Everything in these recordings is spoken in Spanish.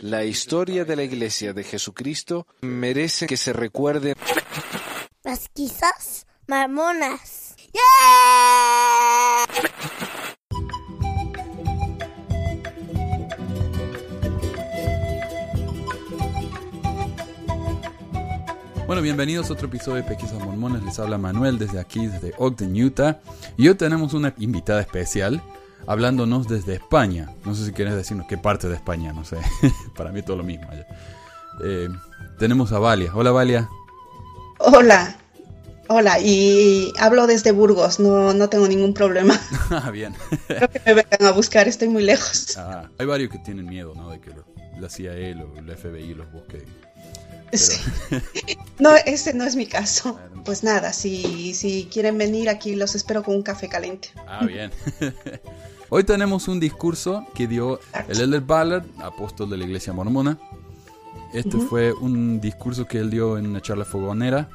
La historia de la Iglesia de Jesucristo merece que se recuerde. Las quizás mamonas. Bueno, bienvenidos a otro episodio de Pequizas Mormones. Les habla Manuel desde aquí, desde Ogden, Utah. Y hoy tenemos una invitada especial hablándonos desde España. No sé si quieres decirnos qué parte de España, no sé. Para mí todo lo mismo. Eh, tenemos a Valia. Hola, Valia. Hola. Hola, y hablo desde Burgos, no, no tengo ningún problema. Ah, bien. Creo que me vengan a buscar, estoy muy lejos. Ah, hay varios que tienen miedo, ¿no? De que lo- la CIA o el FBI los busque. Sí. No, ese no es mi caso. Pues nada, si, si quieren venir aquí, los espero con un café caliente. Ah, bien. Hoy tenemos un discurso que dio el Elder Ballard, apóstol de la iglesia mormona. Este fue un discurso que él dio en una charla fogonera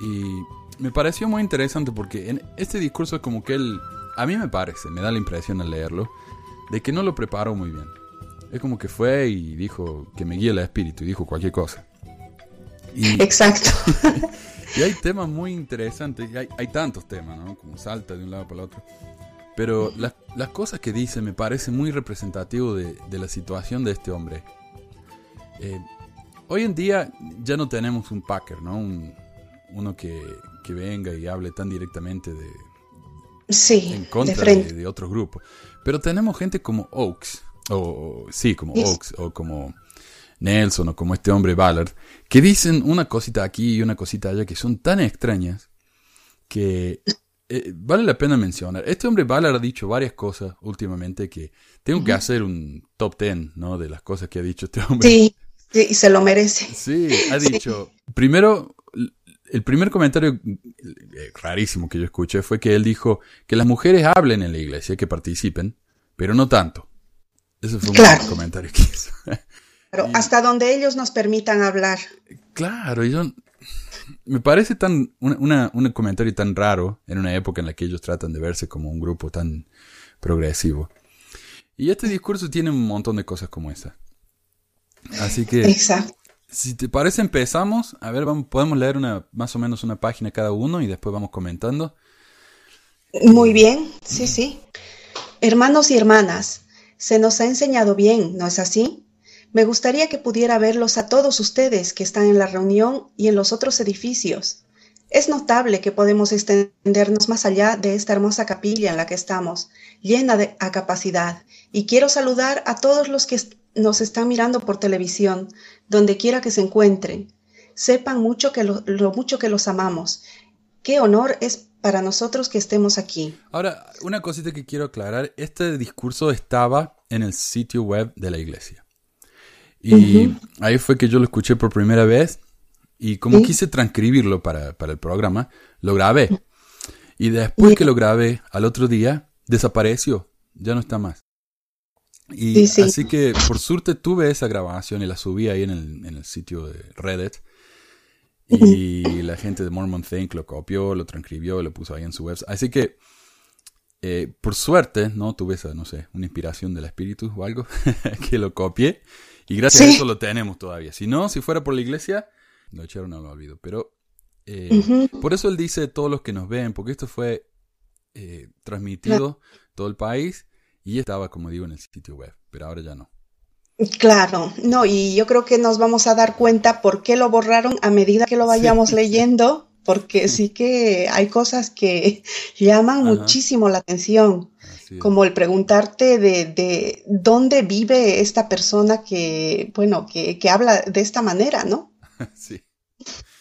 y me pareció muy interesante porque en este discurso es como que él, a mí me parece, me da la impresión al leerlo, de que no lo preparó muy bien. Es como que fue y dijo que me guíe el espíritu y dijo cualquier cosa. Y, Exacto. y hay temas muy interesantes, y hay, hay tantos temas, ¿no? Como salta de un lado para el otro. Pero las, las cosas que dice me parece muy representativo de, de la situación de este hombre. Eh, hoy en día ya no tenemos un Packer, ¿no? Un- uno que, que venga y hable tan directamente de, Sí, en contra de, otros grupos. Pero tenemos gente como Oaks, o, o- sí, como. Oaks, o como Nelson, o como este hombre Ballard, que dicen una cosita aquí y una cosita allá que son tan extrañas que eh, vale la pena mencionar. Este hombre Ballard ha dicho varias cosas últimamente que tengo que hacer un top ten, ¿no? De las cosas que ha dicho este hombre. Sí, sí, y se lo merece. Sí, ha dicho. Primero, el primer comentario eh, rarísimo que yo escuché fue que él dijo que las mujeres hablen en la iglesia, que participen, pero no tanto. Ese fue un Claro. comentario que hizo. Hasta donde ellos nos permitan hablar. claro, yo. Me parece tan una, una- un comentario tan raro en una época en la que ellos tratan de verse como un grupo tan progresivo. Y este discurso tiene un montón de cosas como esa. Así que Exacto. Si te parece, empezamos. A ver, vamos, podemos leer una, más o menos una página cada uno y después vamos comentando. Muy bien, sí, sí. Hermanos y hermanas, se nos ha enseñado bien, ¿no es así? Me gustaría que pudiera verlos a todos ustedes que están en la reunión y en los otros edificios. Es notable que podemos extendernos más allá de esta hermosa capilla en la que estamos, llena de a capacidad, y quiero saludar a todos los que nos están mirando por televisión, donde quiera que se encuentren. Sepan mucho que lo- lo mucho que los amamos. Qué honor es para nosotros que estemos aquí. Ahora, una cosita que quiero aclarar. Este discurso estaba en el sitio web de la iglesia. Y ahí fue que yo lo escuché por primera vez. Y como Sí. quise transcribirlo para, para el programa, lo grabé. Y después que lo grabé, al otro día, desapareció. Ya no está más. Y Sí, sí. así que, por suerte, tuve esa grabación y la subí ahí en el, en el sitio de Reddit. Y la gente de Mormon Think lo copió, lo transcribió, lo puso ahí en su web. Así que, eh, por suerte, ¿no? Tuve esa, no sé, una inspiración del espíritu o algo, que lo copié. Y gracias a eso lo tenemos todavía. Si no, si fuera por la iglesia, lo echaron al olvido. Pero, eh, por eso él dice todos los que nos ven, porque esto fue eh, transmitido todo el país y estaba, como digo, en el sitio web, pero ahora ya no. Claro, no, y yo creo que nos vamos a dar cuenta por qué lo borraron a medida que lo vayamos leyendo, porque sí que hay cosas que llaman Ajá. muchísimo la atención. Como el preguntarte de, de dónde vive esta persona que, bueno, que, que habla de esta manera, ¿no? sí.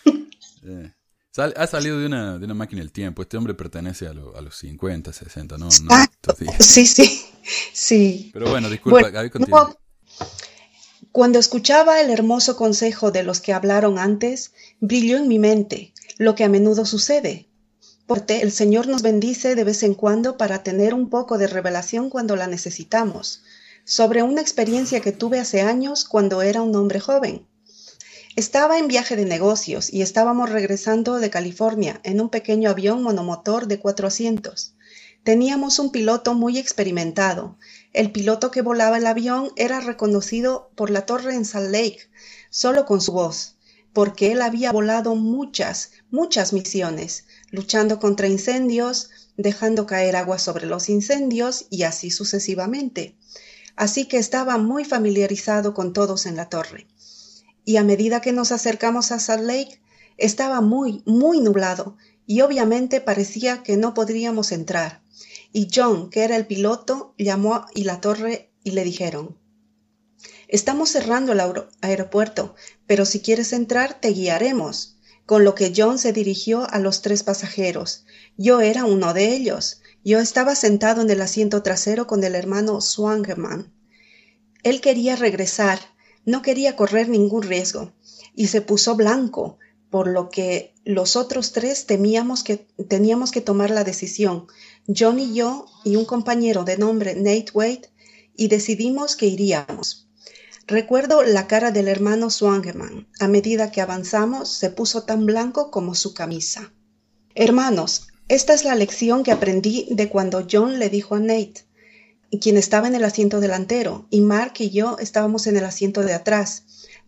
Eh, sal- ha salido de una, de una máquina del tiempo. Este hombre pertenece a, lo- a los 50, 60, ¿no? no. Sí, sí, sí. Pero bueno, disculpa, Bueno, Gaby, continúa. no, Cuando escuchaba el hermoso consejo de los que hablaron antes, brilló en mi mente, lo que a menudo sucede. Porque el Señor nos bendice de vez en cuando para tener un poco de revelación cuando la necesitamos, sobre una experiencia que tuve hace años cuando era un hombre joven. Estaba en viaje de negocios y estábamos regresando de California en un pequeño avión monomotor de cuatro asientos. Teníamos un piloto muy experimentado. El piloto que volaba el avión era reconocido por la torre en Salt Lake, solo con su voz, porque él había volado muchas, muchas misiones, luchando contra incendios, dejando caer agua sobre los incendios y así sucesivamente. Así que estaba muy familiarizado con todos en la torre. Y a medida que nos acercamos a Salt Lake, estaba muy, muy nublado y obviamente parecía que no podríamos entrar. Y John, que era el piloto, llamó y la torre y le dijeron, Estamos cerrando el aeropuerto, pero si quieres entrar te guiaremos. Con lo que John se dirigió a los tres pasajeros. Yo era uno de ellos. Yo estaba sentado en el asiento trasero con el hermano Swangerman. Él quería regresar, no quería correr ningún riesgo, y se puso blanco, por lo que los otros tres que teníamos que tomar la decisión, John y yo y un compañero de nombre Nate Wade, y decidimos que iríamos. Recuerdo la cara del hermano Swangerman. A medida que avanzamos, se puso tan blanco como su camisa. Hermanos, esta es la lección que aprendí de cuando John le dijo a Nate, quien estaba en el asiento delantero, y Mark y yo estábamos en el asiento de atrás.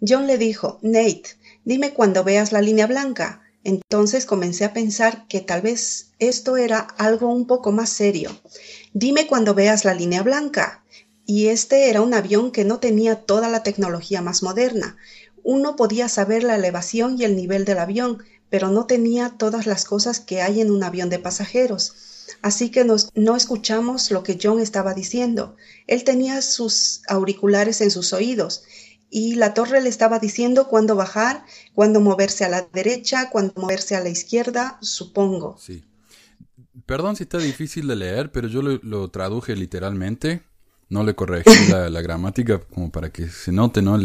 John le dijo, Nate, dime cuando veas la línea blanca. Entonces comencé a pensar que tal vez esto era algo un poco más serio. Dime cuando veas la línea blanca. Y este era un avión que no tenía toda la tecnología más moderna. Uno podía saber la elevación y el nivel del avión, pero no tenía todas las cosas que hay en un avión de pasajeros. Así que no escuchamos lo que John estaba diciendo. Él tenía sus auriculares en sus oídos y la torre le estaba diciendo cuándo bajar, cuándo moverse a la derecha, cuándo moverse a la izquierda, supongo. Sí. Perdón si está difícil de leer, pero yo lo, traduje literalmente. No le corregí la, gramática como para que se note, ¿no?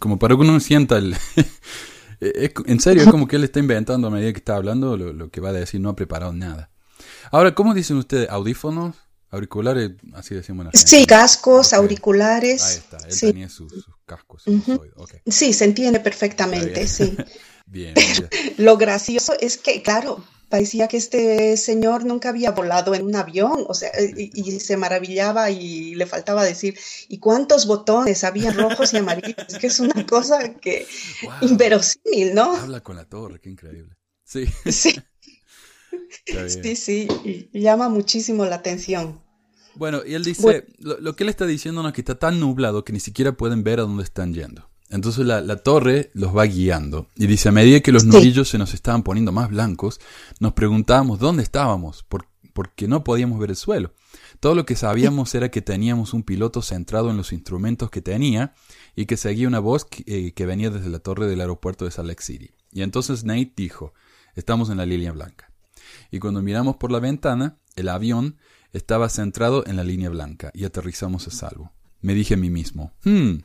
como para que uno sienta el... en serio, es como que él está inventando a medida que está hablando lo, lo que va a decir, no ha preparado nada. Ahora, ¿cómo dicen ustedes? ¿Audífonos? ¿Auriculares? Así decimos en Sí, cascos, auriculares. Ahí está, él tenía sus, cascos. Sí, se entiende perfectamente, sí. bien, Lo gracioso es que, claro, parecía que este señor nunca había volado en un avión, o sea, y, se maravillaba y le faltaba decir, ¿y cuántos botones había rojos y amarillos? Que es una cosa que inverosímil, ¿no? Habla con la torre, qué increíble. Sí. Sí. Sí, sí, llama muchísimo la atención. Bueno, y él dice, lo, que él está diciendo es que está tan nublado que ni siquiera pueden ver a dónde están yendo. Entonces la, torre los va guiando. Y dice, a medida que los nudillos se nos estaban poniendo más blancos, nos preguntábamos dónde estábamos, porque no podíamos ver el suelo. Todo lo que sabíamos era que teníamos un piloto centrado en los instrumentos que tenía y que seguía una voz que, eh, que venía desde la torre del aeropuerto de Salt Lake City. Y entonces Nate dijo, estamos en la línea blanca y cuando miramos por la ventana, el avión estaba centrado en la línea blanca y aterrizamos a salvo. Me dije a mí mismo, hmm,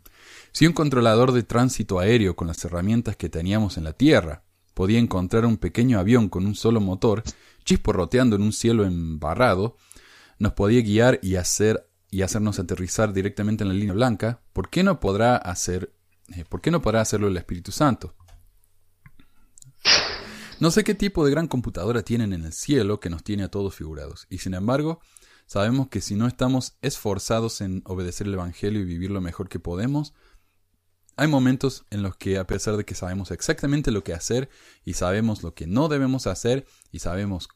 si un controlador de tránsito aéreo con las herramientas que teníamos en la Tierra podía encontrar un pequeño avión con un solo motor, chisporroteando en un cielo embarrado, nos podía guiar y hacer y hacernos aterrizar directamente en la línea blanca, ¿por qué no podrá hacer eh, ¿por qué no podrá hacerlo el Espíritu Santo? No sé qué tipo de gran computadora tienen en el cielo que nos tiene a todos figurados, y sin embargo, sabemos que si no estamos esforzados en obedecer el Evangelio y vivir lo mejor que podemos, hay momentos en los que a pesar de que sabemos exactamente lo que hacer y sabemos lo que no debemos hacer y sabemos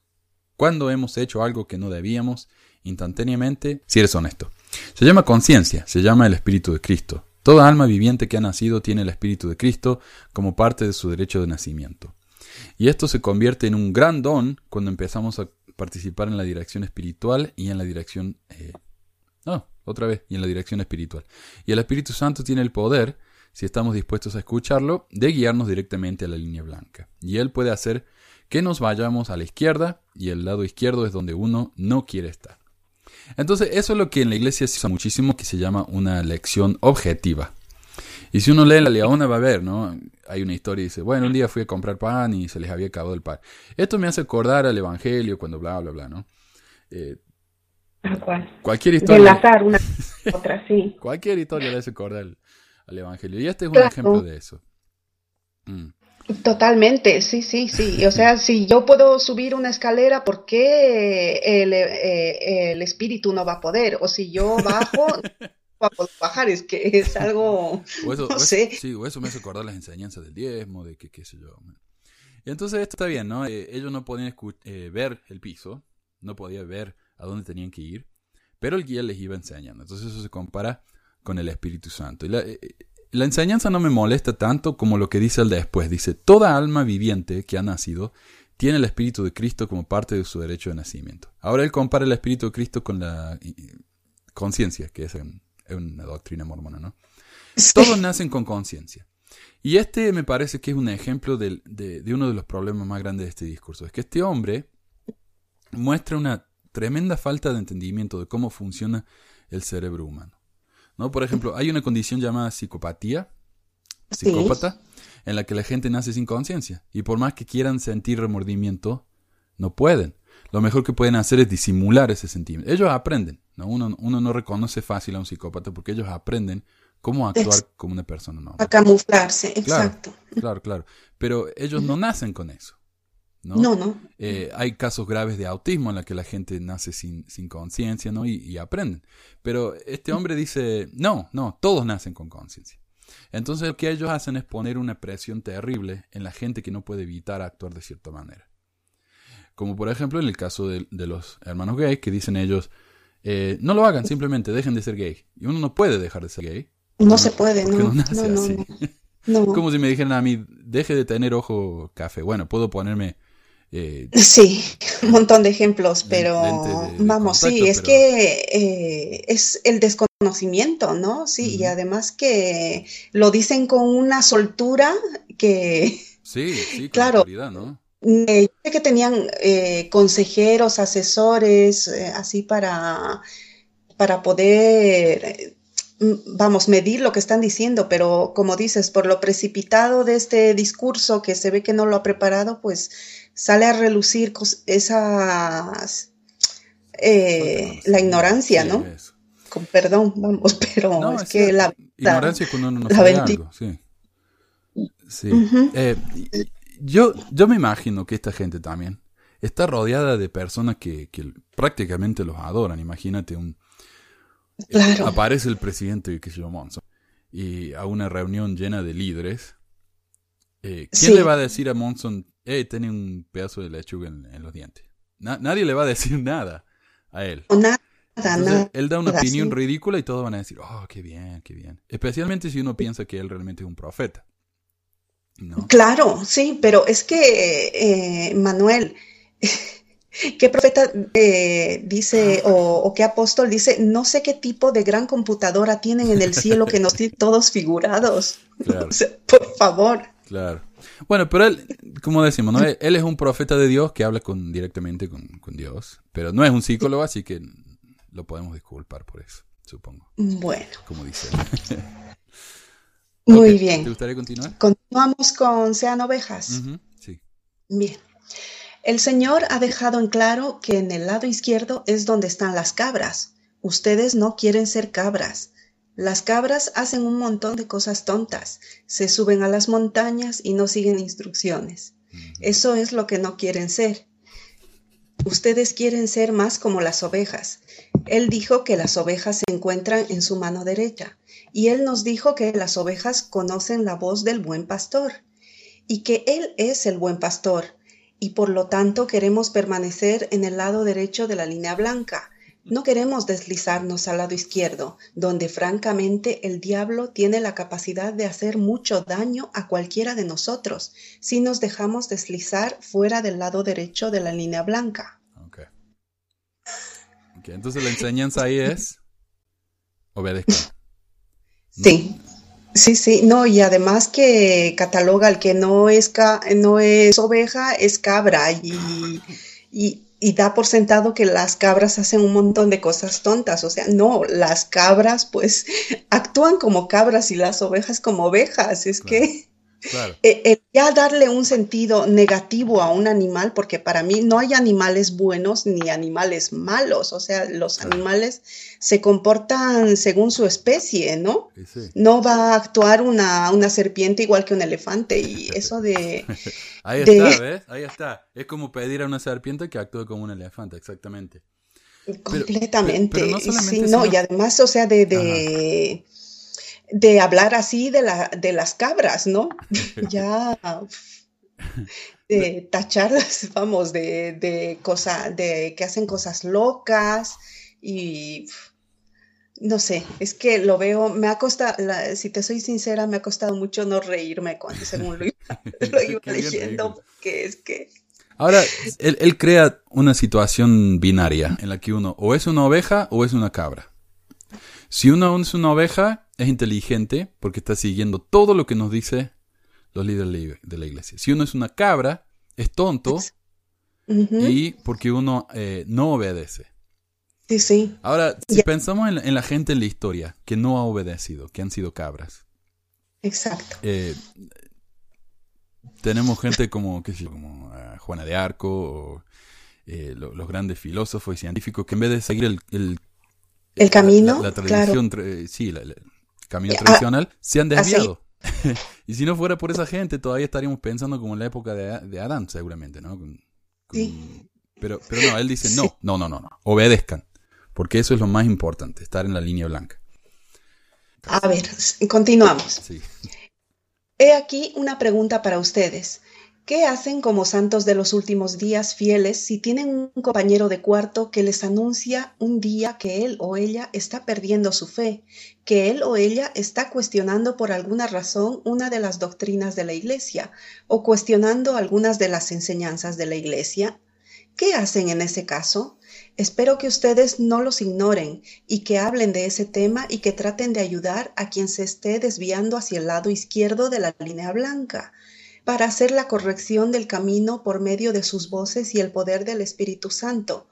cuándo hemos hecho algo que no debíamos, instantáneamente, si eres honesto. Se llama conciencia, se llama el Espíritu de Cristo. Toda alma viviente que ha nacido tiene el Espíritu de Cristo como parte de su derecho de nacimiento. Y esto se convierte en un gran don cuando empezamos a participar en la dirección espiritual y en la dirección... Eh, no, otra vez, y en la dirección espiritual. Y el Espíritu Santo tiene el poder, si estamos dispuestos a escucharlo, de guiarnos directamente a la línea blanca. Y Él puede hacer que nos vayamos a la izquierda y el lado izquierdo es donde uno no quiere estar. Entonces, eso es lo que en la iglesia se usa muchísimo, que se llama una lección objetiva. Y si uno lee la Leona va a ver, ¿no? Hay una historia y dice, bueno, un día fui a comprar pan y se les había acabado el pan. Esto me hace acordar al Evangelio cuando bla, bla, bla, ¿no? Eh, cualquier historia. azar, una otra, sí. Cualquier historia le hace acordar al, Evangelio. Y este es un ejemplo de eso. Mm. Totalmente, sí, sí, sí. O sea, si yo puedo subir una escalera, ¿por qué el, eh, el espíritu no va a poder? O si yo bajo, va a poder bajar. Es que es algo, O eso, no o eso- sé. sí, o eso me hace acordar las enseñanzas del diezmo, de que qué sé yo. Y entonces esto está bien, ¿no? Eh, ellos no podían eh, ver el piso, no podían ver a dónde tenían que ir, pero el guía les iba enseñando. Entonces eso se compara con el Espíritu Santo. Y la, eh, la enseñanza no me molesta tanto como lo que dice el después. Dice, toda alma viviente que ha nacido tiene el Espíritu de Cristo como parte de su derecho de nacimiento. Ahora él compara el Espíritu de Cristo con la conciencia, que es, es una doctrina mormona, ¿no? Todos nacen con conciencia. Y este me parece que es un ejemplo de uno de los problemas más grandes de este discurso. Es que este hombre muestra una tremenda falta de entendimiento de cómo funciona el cerebro humano. ¿No? Por ejemplo, hay una condición llamada psicopatía, Sí. psicópata, en la que la gente nace sin conciencia. Y por más que quieran sentir remordimiento, no pueden. Lo mejor que pueden hacer es disimular ese sentimiento. Ellos aprenden. ¿no? Uno, uno no reconoce fácil a un psicópata porque ellos aprenden cómo actuar como una persona normal. A camuflarse, Claro. exacto. Claro, claro. Pero ellos no nacen con eso. ¿No? No, no. Eh, hay casos graves de autismo en la que la gente nace sin, sin conciencia ¿no? y, y aprenden. Pero este hombre dice, no, no, todos nacen con conciencia. Entonces lo que ellos hacen es poner una presión terrible en la gente que no puede evitar actuar de cierta manera. Como por ejemplo en el caso de, de los hermanos gays que dicen ellos, eh, no lo hagan, simplemente dejen de ser gay. Y uno no puede dejar de ser gay. No se puede, no. nace No, no, así. no. No. Como si me dijeran a mí, deje de tener ojo café. Bueno, puedo ponerme... eh, Sí, un montón de ejemplos, pero lentes de- de vamos, sí, es pero- que eh, es el desconocimiento, ¿no? Sí, y además que lo dicen con una soltura que Sí, Claro. eh, yo sé que tenían eh, consejeros, asesores, así para, para poder, mm, vamos, medir lo que están diciendo, pero como dices, por lo precipitado de este discurso que se ve que no lo ha preparado, pues sale a relucir esas, eh, la ignorancia, Sí, ¿no? eso. Con perdón, vamos, pero No, es es que la, cierto. Ignorancia es cuando uno no la sabe algo, sí. Sí. Eh, yo, yo me imagino que esta gente también está rodeada de personas que, que prácticamente los adoran. Imagínate un... Claro. Aparece el presidente, que se llama Monson, y a una reunión llena de líderes. Eh, ¿Quién Sí. le va a decir a Monson, eh, tiene un pedazo de lechuga en, en los dientes? Na- nadie le va a decir nada a él. nada, Entonces, nada. él da una nada, opinión sí. ridícula y todos van a decir, oh, qué bien, qué bien. Especialmente si uno piensa que él realmente es un profeta. ¿No? Claro, sí, pero es que, eh, Manuel, ¿qué profeta eh, dice o, o qué apóstol dice? No sé qué tipo de gran computadora tienen en el cielo que nos tienen todos figurados. Claro, O sea, por favor. Claro. Bueno, pero él, como decimos, ¿no? él, él es un profeta de Dios que habla con, directamente con, con Dios, pero no es un psicólogo, así que lo podemos disculpar por eso, supongo, Bueno, como dice él. muy Ok, ¿Te bien. gustaría continuar? Continuamos con Sean Ovejas. Sí. Bien. El Señor ha dejado en claro que en el lado izquierdo es donde están las cabras. Ustedes no quieren ser cabras. Las cabras hacen un montón de cosas tontas. Se suben a las montañas y no siguen instrucciones. Eso es lo que no quieren ser. Ustedes quieren ser más como las ovejas. Él dijo que las ovejas se encuentran en su mano derecha. Y él nos dijo que las ovejas conocen la voz del buen pastor. Y que él es el buen pastor. Y por lo tanto queremos permanecer en el lado derecho de la línea blanca. No queremos deslizarnos al lado izquierdo, donde francamente el diablo tiene la capacidad de hacer mucho daño a cualquiera de nosotros si nos dejamos deslizar fuera del lado derecho de la línea blanca. Ok. Ok, entonces la enseñanza ahí es obedezcan. Sí, sí, sí, no, y además que cataloga al que no es, ca- no es oveja, es cabra y, y, y da por sentado que las cabras hacen un montón de cosas tontas. O sea, no, las cabras pues actúan como cabras y las ovejas como ovejas. Es que Claro. Eh, el ya darle un sentido negativo a un animal, porque para mí no hay animales buenos ni animales malos, o sea, los animales se comportan según su especie, ¿no? Sí. No va a actuar una, una serpiente igual que un elefante y eso de... Ahí de- está, ¿ves? Ahí está. Es como pedir a una serpiente que actúe como un elefante, exactamente. Completamente. pero no y solamente sí, no, no. y además, o sea, de, de, de hablar así de, la, de las cabras, ¿no? ya de tacharlas, vamos, de, de cosa, de que hacen cosas locas y no sé, es que lo veo, me ha costado, la- si te soy sincera, me ha costado mucho no reírme cuando según lo iba, lo iba leyendo, porque es que Ahora, él, él crea una situación binaria en la que uno o es una oveja o es una cabra. Si uno es una oveja, es inteligente porque está siguiendo todo lo que nos dice los líderes de la- iglesia. Si uno es una cabra, es tonto y porque uno eh, no obedece. sí, sí, Ahora, si pensamos en la, en la gente en la historia que no ha obedecido, que han sido cabras, exacto. eh, tenemos gente como, qué sé yo, como ah, Juana de Arco o eh, lo- los grandes filósofos y científicos que en vez de seguir el, el, El camino, la, tradición, tra- sí, el camino Ah, tradicional, se han así. desviado. y si no fuera por esa gente, todavía estaríamos pensando como en la época de, de Adán, seguramente, ¿no? Con- con- Sí. Pero, pero no, él dice, Sí. no, no, no, no, no, obedezcan, porque eso es lo más importante, estar en la línea blanca. A ver, continuamos. Sí. He aquí una pregunta para ustedes. ¿Qué hacen como santos de los últimos días fieles si tienen un compañero de cuarto que les anuncia un día que él o ella está perdiendo su fe, que él o ella está cuestionando por alguna razón una de las doctrinas de la Iglesia o cuestionando algunas de las enseñanzas de la Iglesia? ¿Qué hacen en ese caso? Espero que ustedes no los ignoren y que hablen de ese tema y que traten de ayudar a quien se esté desviando hacia el lado izquierdo de la línea blanca para hacer la corrección del camino por medio de sus voces y el poder del Espíritu Santo.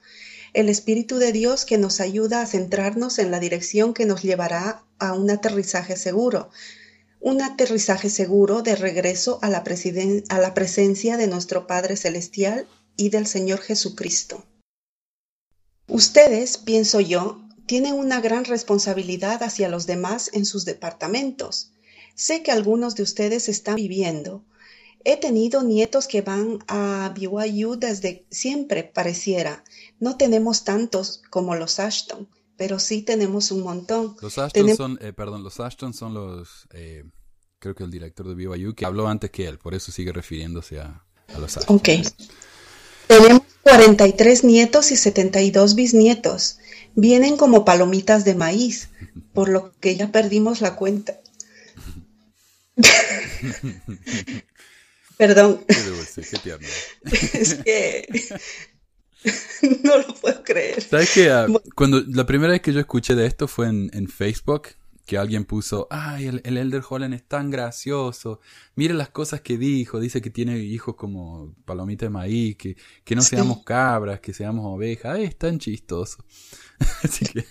El Espíritu de Dios que nos ayuda a centrarnos en la dirección que nos llevará a un aterrizaje seguro. Un aterrizaje seguro de regreso a la, la presencia de nuestro Padre Celestial y del Señor Jesucristo. Ustedes, pienso yo, tienen una gran responsabilidad hacia los demás en sus departamentos. Sé que algunos de ustedes están viviendo. He tenido nietos que van a BYU desde siempre, pareciera. No tenemos tantos como los Ashton, pero sí tenemos un montón. Los Ashton son, eh, perdón, los Ashton son los, eh, creo que el director de BYU que habló antes que él, por eso sigue refiriéndose a, a los Ashton. Ok. Tenemos 43 nietos y 72 bisnietos. Vienen como palomitas de maíz, por lo que ya perdimos la cuenta. Perdón, Qué dulce, qué tierno. es que no lo puedo creer. ¿Sabes qué? Ah, cuando la primera vez que yo escuché de esto fue en, en Facebook, que alguien puso, ay, el, el Elder Holland es tan gracioso, mire las cosas que dijo, dice que tiene hijos como palomita de maíz, que, que no Sí. seamos cabras, que seamos ovejas, ay, es tan chistoso. Así que,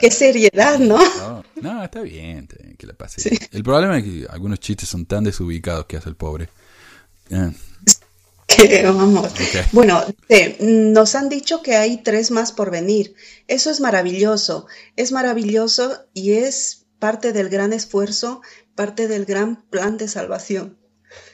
Qué seriedad, ¿no? no, no, está bien, está bien, que le pase. bien. El problema es que algunos chistes son tan desubicados que hace el pobre. Eh, Que vamos. ok. Bueno, eh, nos han dicho que hay tres más por venir. Eso es maravilloso. Es maravilloso y es parte del gran esfuerzo, parte del gran plan de salvación.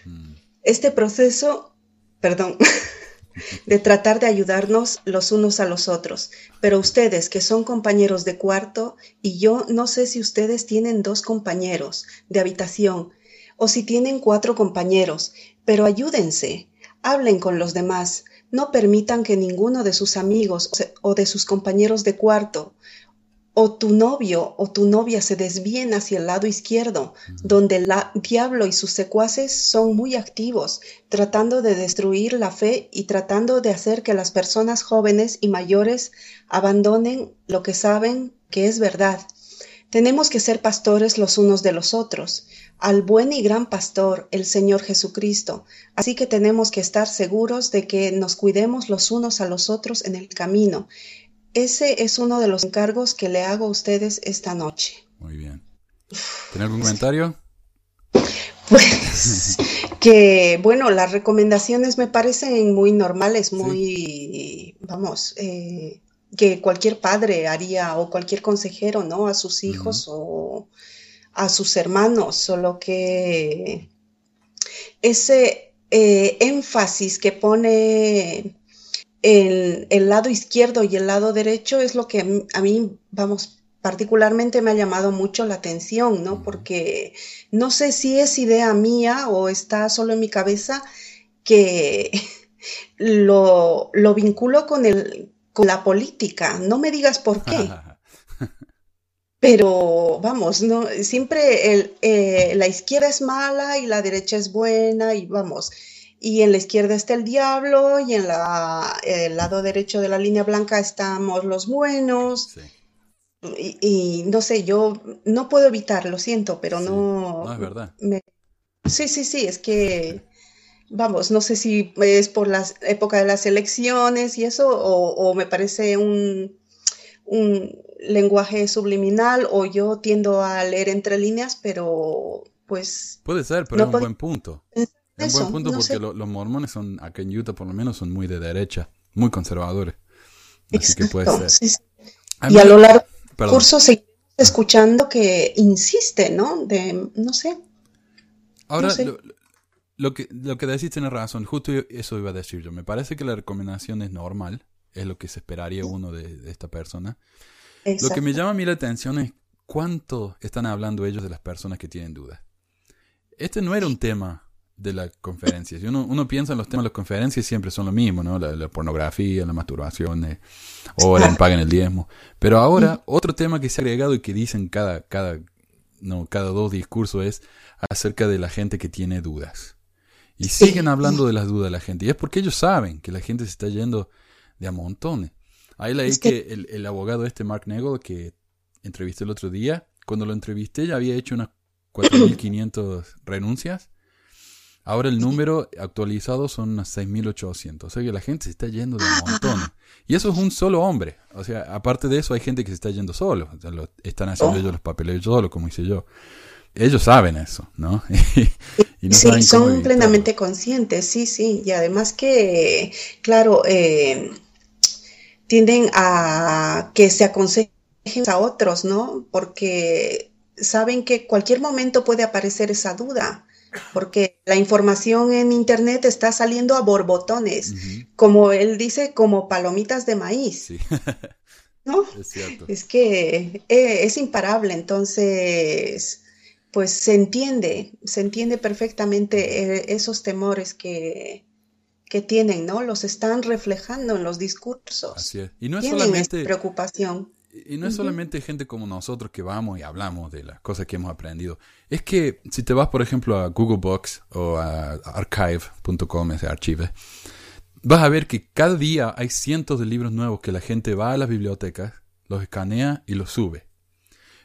Mm, Este proceso, perdón, de tratar de ayudarnos los unos a los otros. Pero ustedes que son compañeros de cuarto y yo no sé si ustedes tienen dos compañeros de habitación o si tienen cuatro compañeros, pero ayúdense, hablen con los demás, no permitan que ninguno de sus amigos o de sus compañeros de cuarto o tu novio o tu novia se desvíen hacia el lado izquierdo, donde el diablo y sus secuaces son muy activos, tratando de destruir la fe y tratando de hacer que las personas jóvenes y mayores abandonen lo que saben que es verdad. Tenemos que ser pastores los unos de los otros, al buen y gran pastor, el Señor Jesucristo. Así que tenemos que estar seguros de que nos cuidemos los unos a los otros en el camino. Ese es uno de los encargos que le hago a ustedes esta noche. Muy bien. ¿Tiene algún comentario? Pues que, bueno, las recomendaciones me parecen muy normales, muy, vamos, eh, que cualquier padre haría o cualquier consejero, ¿no? A sus hijos o a sus hermanos, solo que ese eh, énfasis que pone el, el, lado izquierdo y el lado derecho es lo que a mí, vamos, particularmente me ha llamado mucho la atención, ¿no? Porque no sé si es idea mía o está solo en mi cabeza que lo, lo vinculo con, el, con la política. No me digas por qué. Pero vamos, no, siempre el, eh, la izquierda es mala y la derecha es buena y vamos. Y en la izquierda está el diablo y en la, el lado derecho de la línea blanca estamos los buenos. Sí. Y, y, no sé, yo no puedo evitar, lo siento, pero Sí, no... no, es verdad. me- sí, sí, sí, es que, vamos, no sé si es por la época de las elecciones y eso, o, o me parece un, un lenguaje subliminal, o yo tiendo a leer entre líneas, pero pues Puede ser, pero No es un puede- buen punto. es Es un buen punto no porque lo- los mormones son, acá en Utah por lo menos, son muy de derecha, muy conservadores. Así que puede Exacto, ser. sí, sí. A Y a lo largo del curso seguimos escuchando que insiste, ¿no? De, no sé, Ahora, No sé. lo, lo que, lo que decís tiene razón, justo eso iba a decir yo. Me parece que la recomendación es normal, es lo que se esperaría uno de, de esta persona. Lo que me llama a mí la atención es cuánto están hablando ellos de las personas que tienen dudas. Este no era un tema de la conferencia. Si uno, uno piensa en los temas de las conferencias, siempre son lo mismo, ¿no? La, la pornografía, la masturbación, eh, oren, paguen el diezmo. Pero ahora, otro tema que se ha agregado y que dicen cada, cada, no, cada dos discursos es acerca de la gente que tiene dudas. Y siguen hablando de las dudas de la gente. Y es porque ellos saben que la gente se está yendo de a montones. Ahí leí Es que, que- el, el abogado este, Mark Nagel, que entrevisté el otro día, cuando lo entrevisté ya había hecho unas 4.500 renuncias. Ahora el número actualizado son unas 6.800. O sea que la gente se está yendo de a montones. Y eso es un solo hombre. O sea, aparte de eso hay gente que se está yendo solo. O sea, lo- están haciendo Oh. ellos los papeles solo, como hice yo. Ellos saben eso, ¿no? y no Sí, son plenamente conscientes, sí, sí. Y además que, claro, eh, tienden a que se aconsejen a otros, ¿no? Porque saben que cualquier momento puede aparecer esa duda, porque la información en Internet está saliendo a borbotones, como él dice, como palomitas de maíz, Sí, ¿no? es cierto. Es que eh, es imparable, entonces, pues se entiende, se entiende perfectamente eh, esos temores que, que tienen, ¿no? Los están reflejando en los discursos. Así es. Y no es Tienen solamente... preocupación. Y no es solamente gente como nosotros que vamos y hablamos de las cosas que hemos aprendido. Es que si te vas, por ejemplo, a Google Books o a archive.com, ese archive, vas a ver que cada día hay cientos de libros nuevos que la gente va a las bibliotecas, los escanea y los sube.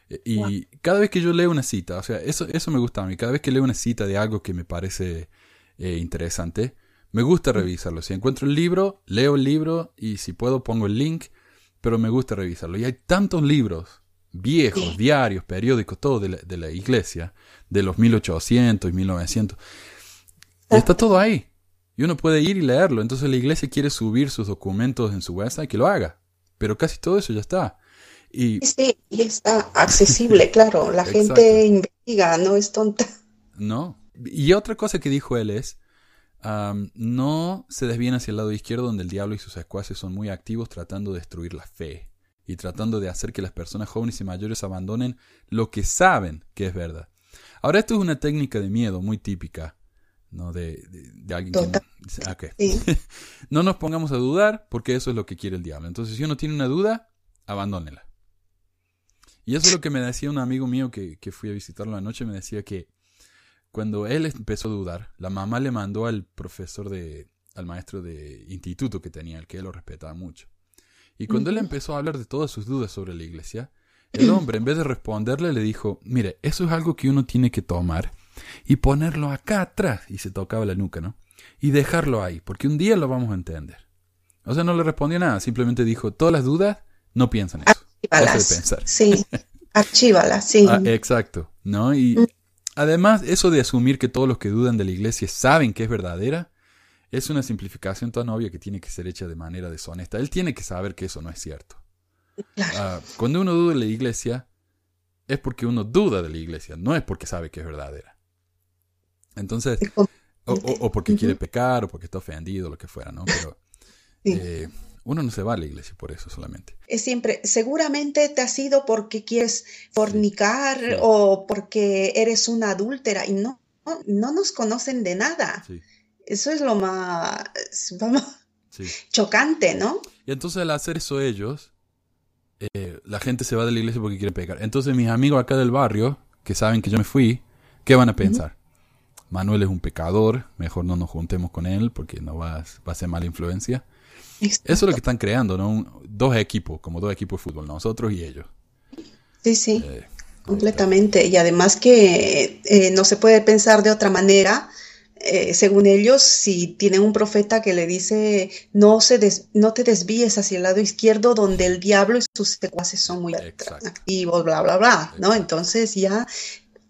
E- Y cada vez que yo leo una cita, o sea, eso, eso me gusta a mí, cada vez que leo una cita de algo que me parece eh, interesante, me gusta revisarlo. Si encuentro el libro, leo el libro y si puedo pongo el link pero me gusta revisarlo. Y hay tantos libros viejos, Sí. diarios, periódicos, todo de la, de la iglesia, de los 1800 y 1900. Y está todo ahí. Y uno puede ir y leerlo. Entonces la iglesia quiere subir sus documentos en su website, que lo haga. Pero casi todo eso ya está. Y Sí, y está accesible, claro. La gente investiga, no es tonta. no. Y otra cosa que dijo él es, am, no se desvíen hacia el lado izquierdo donde el diablo y sus secuaces son muy activos tratando de destruir la fe y tratando de hacer que las personas jóvenes y mayores abandonen lo que saben que es verdad. Ahora esto es una técnica de miedo muy típica, ¿no? De, de- de alguien que... Total. Ah. Sí. no nos pongamos a dudar porque eso es lo que quiere el diablo. Entonces si uno tiene una duda, abandónela. Y eso es lo que me decía un amigo mío que, que fui a visitarlo anoche, me decía que cuando él empezó a dudar, la mamá le mandó al profesor de, al maestro de instituto que tenía, el que él lo respetaba mucho. Y cuando él empezó a hablar de todas sus dudas sobre la iglesia, el hombre, en vez de responderle, le dijo, mire, eso es algo que uno tiene que tomar y ponerlo acá atrás, y se tocaba la nuca, ¿no? Y dejarlo ahí, porque un día lo vamos a entender. O sea, no le respondió nada, simplemente dijo, todas las dudas, no piensan eso. Archívalas. pensar. Sí, archívalas, sí. Ah, exacto, ¿no? Y Mm. Además, eso de asumir que todos los que dudan de la iglesia saben que es verdadera, es una simplificación tan obvia que tiene que ser hecha de manera deshonesta. Él tiene que saber que eso no es cierto. Ah, cuando uno duda de la iglesia, es porque uno duda de la iglesia, no es porque sabe que es verdadera. Entonces, o, porque quiere pecar, o porque está ofendido, lo que fuera, ¿no? Pero eh, uno no se va a la iglesia por eso solamente. Es siempre, seguramente te has ido porque quieres fornicar o porque eres una adúltera y no, no, nos conocen de nada. Eso es lo más, chocante, ¿no? Y entonces al hacer eso ellos, eh, la gente se va de la iglesia porque quiere pecar. Entonces mis amigos acá del barrio, que saben que yo me fui, ¿qué van a pensar? Manuel es un pecador, mejor no nos juntemos con él porque no va, va a ser mala influencia. Eso es lo que están creando, ¿no? dos equipos, como dos equipos de fútbol, nosotros y ellos. Sí, sí, eh, completamente. Y además que eh, no se puede pensar de otra manera. Eh, según ellos, si tienen un profeta que le dice no, se no te desvíes hacia el lado izquierdo donde el diablo y sus secuaces son muy activos, bla, bla, bla, ¿no? Entonces ya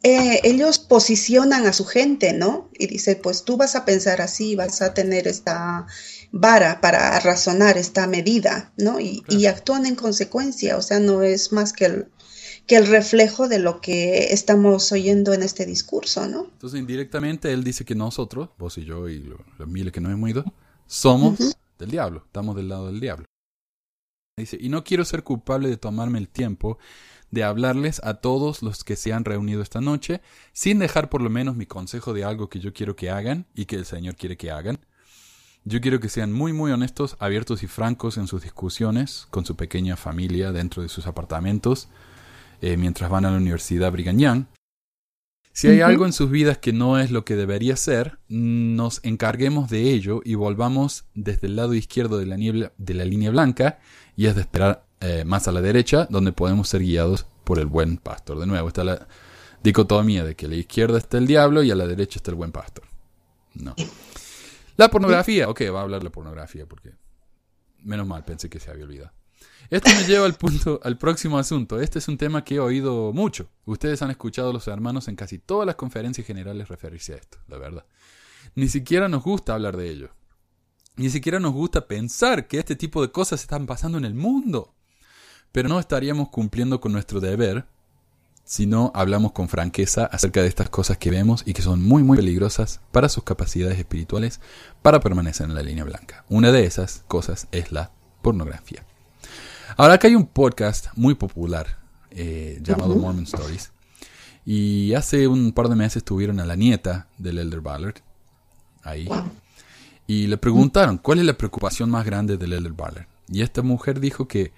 eh, ellos posicionan a su gente, ¿no? Y dice, pues tú vas a pensar así, vas a tener esta vara para razonar esta medida, ¿no? Y, actúan en consecuencia, o sea, no es más que el, que el reflejo de lo que estamos oyendo en este discurso, ¿no? Entonces, indirectamente, él dice que nosotros, vos y yo y los, miles que nos hemos ido, somos del diablo, estamos del lado del diablo. Dice, y no quiero ser culpable de tomarme el tiempo de hablarles a todos los que se han reunido esta noche, sin dejar por lo menos mi consejo de algo que yo quiero que hagan y que el Señor quiere que hagan. Yo quiero que sean muy muy honestos, abiertos y francos en sus discusiones con su pequeña familia dentro de sus apartamentos eh, mientras van a la Universidad Brigham Young. Si hay algo en sus vidas que no es lo que debería ser, nos encarguemos de ello y volvamos desde el lado izquierdo de la, niebla, de la línea blanca y es de esperar eh, más a la derecha, donde podemos ser guiados por el buen pastor. De nuevo, está la dicotomía de que a la izquierda está el diablo y a la derecha está el buen pastor. No. La pornografía, ok, va a hablar de la pornografía porque menos mal, pensé que se había olvidado. Esto me lleva al punto, al próximo asunto. Este es un tema que he oído mucho. Ustedes han escuchado a los hermanos en casi todas las conferencias generales referirse a esto, la verdad. Ni siquiera nos gusta hablar de ello. Ni siquiera nos gusta pensar que este tipo de cosas están pasando en el mundo pero no estaríamos cumpliendo con nuestro deber si no hablamos con franqueza acerca de estas cosas que vemos y que son muy muy peligrosas para sus capacidades espirituales para permanecer en la línea blanca. Una de esas cosas es la pornografía. Ahora acá hay un podcast muy popular eh, llamado Mormon Stories y hace un par de meses tuvieron a la nieta del Elder Ballard ahí y le preguntaron cuál es la preocupación más grande del Elder Ballard y esta mujer dijo que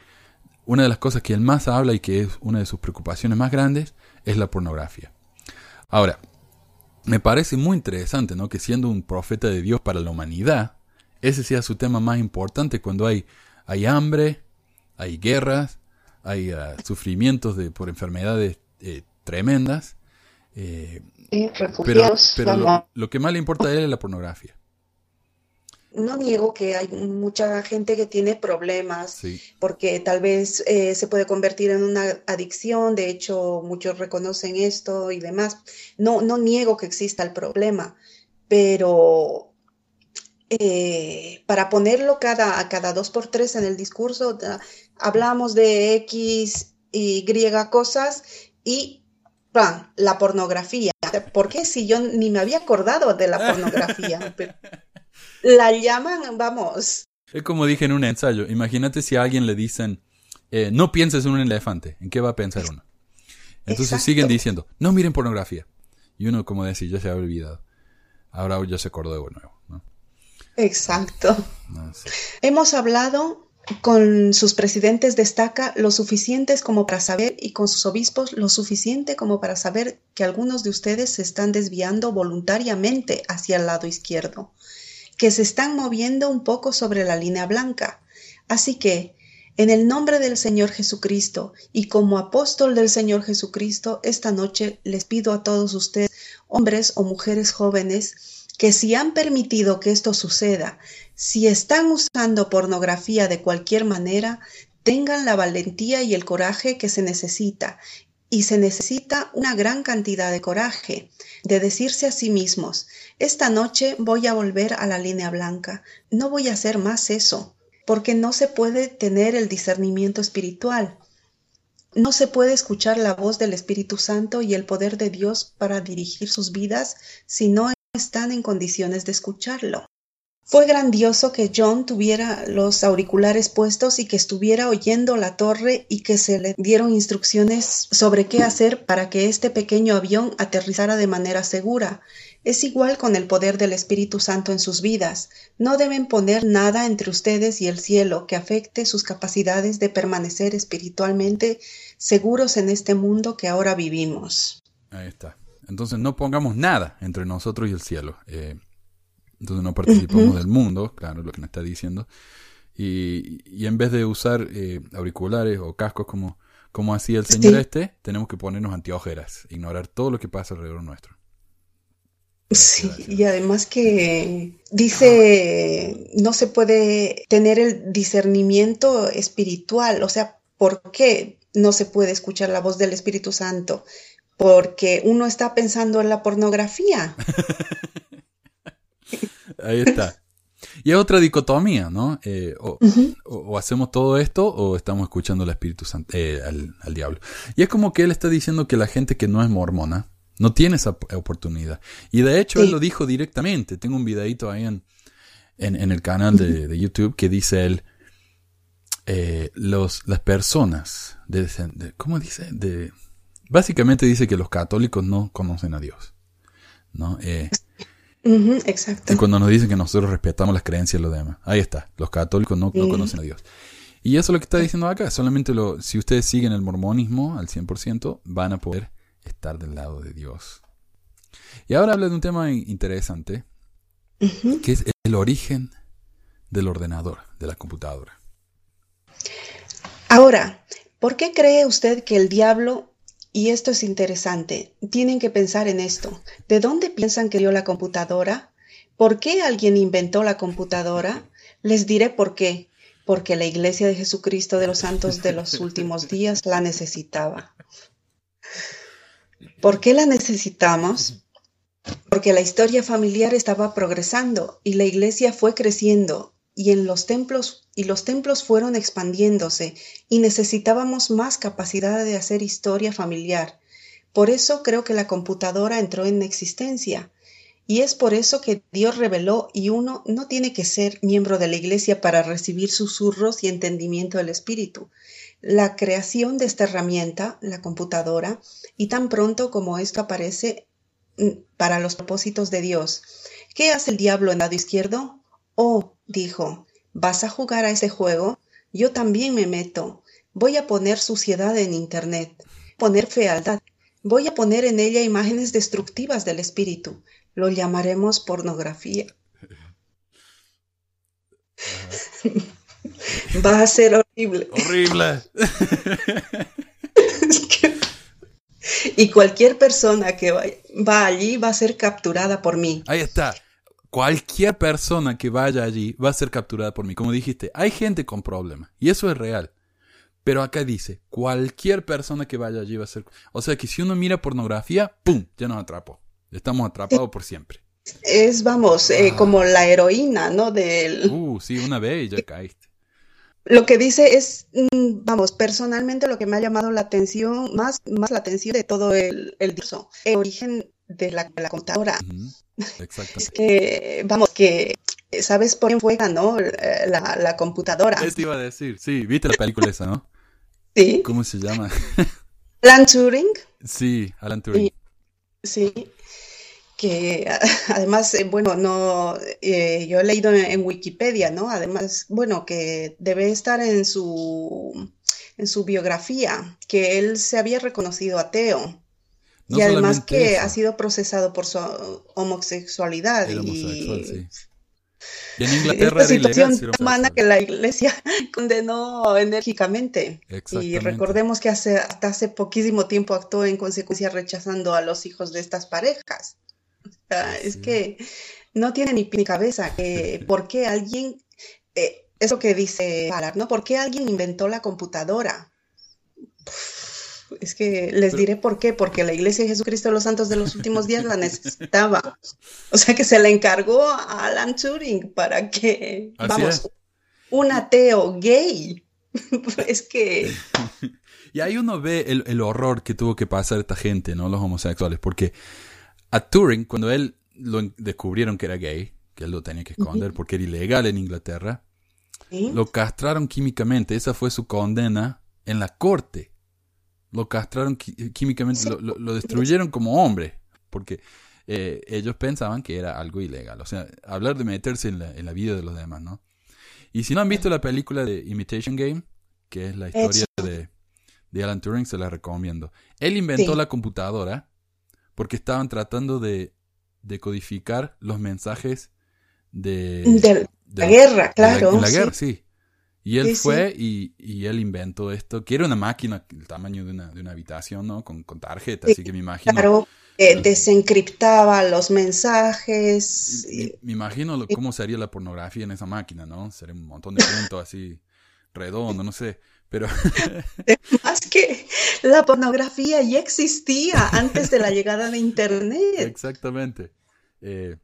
una de las cosas que él más habla y que es una de sus preocupaciones más grandes es la pornografía. Ahora, me parece muy interesante, ¿no? Que siendo un profeta de Dios para la humanidad, ese sea su tema más importante cuando hay, hay hambre, hay guerras, hay ah, sufrimientos de, por enfermedades eh, tremendas. Eh, pero, lo, que más le importa a él es la pornografía no niego que hay mucha gente que tiene problemas porque tal vez eh, se puede convertir en una adicción, de hecho muchos reconocen esto y demás. No, no niego que exista el problema, pero eh, para ponerlo cada, cada dos por tres en el discurso, hablamos de X y Y cosas y la pornografía. ¿Por qué si yo ni me había acordado de la pornografía? La llaman, vamos. Es como dije en un ensayo, imagínate si a alguien le dicen, eh, no pienses en un elefante, ¿en qué va a pensar uno? Entonces siguen diciendo, no miren pornografía. Y uno como decir, ya se ha olvidado. Ahora ya se acordó de nuevo. ¿no? Exacto. Hemos hablado con sus presidentes destaca lo suficientes como para saber y con sus obispos lo suficiente como para saber que algunos de ustedes se están desviando voluntariamente hacia el lado izquierdo que se están moviendo un poco sobre la línea blanca. Así que, en el nombre del Señor Jesucristo y como apóstol del Señor Jesucristo, esta noche les pido a todos ustedes, hombres o mujeres jóvenes, que si han permitido que esto suceda, si están usando pornografía de cualquier manera, tengan la valentía y el coraje que se necesita y se necesita una gran cantidad de coraje, de decirse a sí mismos, esta noche voy a volver a la línea blanca, no voy a hacer más eso, porque no se puede tener el discernimiento espiritual. No se puede escuchar la voz del Espíritu Santo y el poder de Dios para dirigir sus vidas si no están en condiciones de escucharlo. Fue grandioso que John tuviera los auriculares puestos y que estuviera oyendo la torre y que se le dieron instrucciones sobre qué hacer para que este pequeño avión aterrizara de manera segura. Es igual con el poder del Espíritu Santo en sus vidas. No deben poner nada entre ustedes y el cielo que afecte sus capacidades de permanecer espiritualmente seguros en este mundo que ahora vivimos. Ahí está. Entonces no pongamos nada entre nosotros y el cielo. Eh, entonces no participamos del mundo, claro, lo que nos está diciendo. Y, y en vez de usar eh, auriculares o cascos como, como hacía el señor este, tenemos que ponernos anteojeras, ignorar todo lo que pasa alrededor nuestro. Sí, y además que dice, no se puede tener el discernimiento espiritual, o sea, ¿por qué no se puede escuchar la voz del Espíritu Santo? Porque uno está pensando en la pornografía. Ahí está. Y es otra dicotomía, ¿no? Eh, o, o, hacemos todo esto o estamos escuchando al Espíritu Santo, eh, al, al, diablo. Y es como que él está diciendo que la gente que no es mormona no tiene esa oportunidad. Y de hecho sí. él lo dijo directamente. Tengo un videito ahí en, en, en el canal de, de, YouTube que dice él, eh, los, las personas, de, de, ¿cómo dice? De, básicamente dice que los católicos no conocen a Dios. ¿no? Eh, Uh -huh, exacto. Y cuando nos dicen que nosotros respetamos las creencias de los demás. Ahí está. Los católicos no, no conocen a Dios. Y eso es lo que está diciendo acá. Solamente lo, si ustedes siguen el mormonismo al 100%, van a poder estar del lado de Dios. Y ahora habla de un tema interesante, uh -huh. que es el origen del ordenador, de la computadora. Ahora, ¿por qué cree usted que el diablo y esto es interesante. Tienen que pensar en esto. ¿De dónde piensan que dio la computadora? ¿Por qué alguien inventó la computadora? Les diré por qué. Porque la Iglesia de Jesucristo de los Santos de los últimos días la necesitaba. ¿Por qué la necesitamos? Porque la historia familiar estaba progresando y la iglesia fue creciendo y en los templos y los templos fueron expandiéndose y necesitábamos más capacidad de hacer historia familiar. Por eso creo que la computadora entró en existencia. Y es por eso que Dios reveló y uno no tiene que ser miembro de la iglesia para recibir susurros y entendimiento del Espíritu. La creación de esta herramienta, la computadora, y tan pronto como esto aparece para los propósitos de Dios. ¿Qué hace el diablo en lado izquierdo? Oh, dijo, ¿vas a jugar a ese juego? Yo también me meto. Voy a poner suciedad en Internet, poner fealdad. Voy a poner en ella imágenes destructivas del espíritu. Lo llamaremos pornografía. Va a ser horrible. Horrible. y cualquier persona que va, va allí va a ser capturada por mí. Ahí está cualquier persona que vaya allí va a ser capturada por mí. Como dijiste, hay gente con problemas y eso es real. Pero acá dice, cualquier persona que vaya allí va a ser... O sea que si uno mira pornografía, ¡pum! Ya nos atrapó. Estamos atrapados por siempre. Es, vamos, eh, ah. como la heroína, ¿no? Del... Uh, sí, una vez y ya caíste. Lo que dice es, vamos, personalmente lo que me ha llamado la atención, más, más la atención de todo el, el, el origen de la, de la computadora. Uh -huh. Exacto. Es que, vamos, que sabes por quién juega, ¿no? La, la computadora. Esto iba a decir, sí, viste la película esa, ¿no? Sí. ¿Cómo se llama? Alan Turing. Sí, Alan Turing. Sí. Que además, bueno, no, eh, yo he leído en, en, Wikipedia, ¿no? Además, bueno, que debe estar en su, en su biografía, que él se había reconocido ateo. No y además que eso. ha sido procesado por su homosexualidad. Era y... homosexual, sí. Y en Inglaterra Esta situación ilegal, humana que la iglesia condenó enérgicamente. Y recordemos que hace, hasta hace poquísimo tiempo actuó en consecuencia rechazando a los hijos de estas parejas. O sea, sí. Es que no tiene ni, ni cabeza que por qué alguien, eh, eso que dice Ballard, ¿no? ¿Por qué alguien inventó la computadora? Es que les diré por qué, porque la Iglesia de Jesucristo de los Santos de los Últimos Días la necesitaba. O sea que se la encargó a Alan Turing para que, Así vamos, es. un ateo gay. Es que, Y ahí uno ve el, el horror que tuvo que pasar esta gente, ¿no? Los homosexuales. Porque a Turing, cuando él lo descubrieron que era gay, que él lo tenía que esconder porque era ilegal en Inglaterra, ¿sí? lo castraron químicamente. Esa fue su condena en la corte. Lo castraron qui- químicamente, lo, lo- lo destruyeron como hombre. Porque eh, ellos pensaban que era algo ilegal. O sea, hablar de meterse en la, en la vida de los demás, ¿no? Y si no han visto la película de Imitation Game, que es la historia de, de Alan Turing, se la recomiendo. Él inventó Sí. la computadora porque estaban tratando de, de codificar los mensajes de, De la guerra, de la- claro. la sí. guerra, sí. Y él Sí, sí. fue y, y él inventó esto, que era una máquina del tamaño de una, de una habitación, ¿no? Con, con tarjetas, Sí, así que me imagino. Claro, eh, desencriptaba los mensajes. Me, me imagino lo- cómo sería la pornografía en esa máquina, ¿no? Sería un montón de puntos así, redondo, no sé. Pero Más que la pornografía ya existía antes de la llegada de Internet. exactamente. Eh.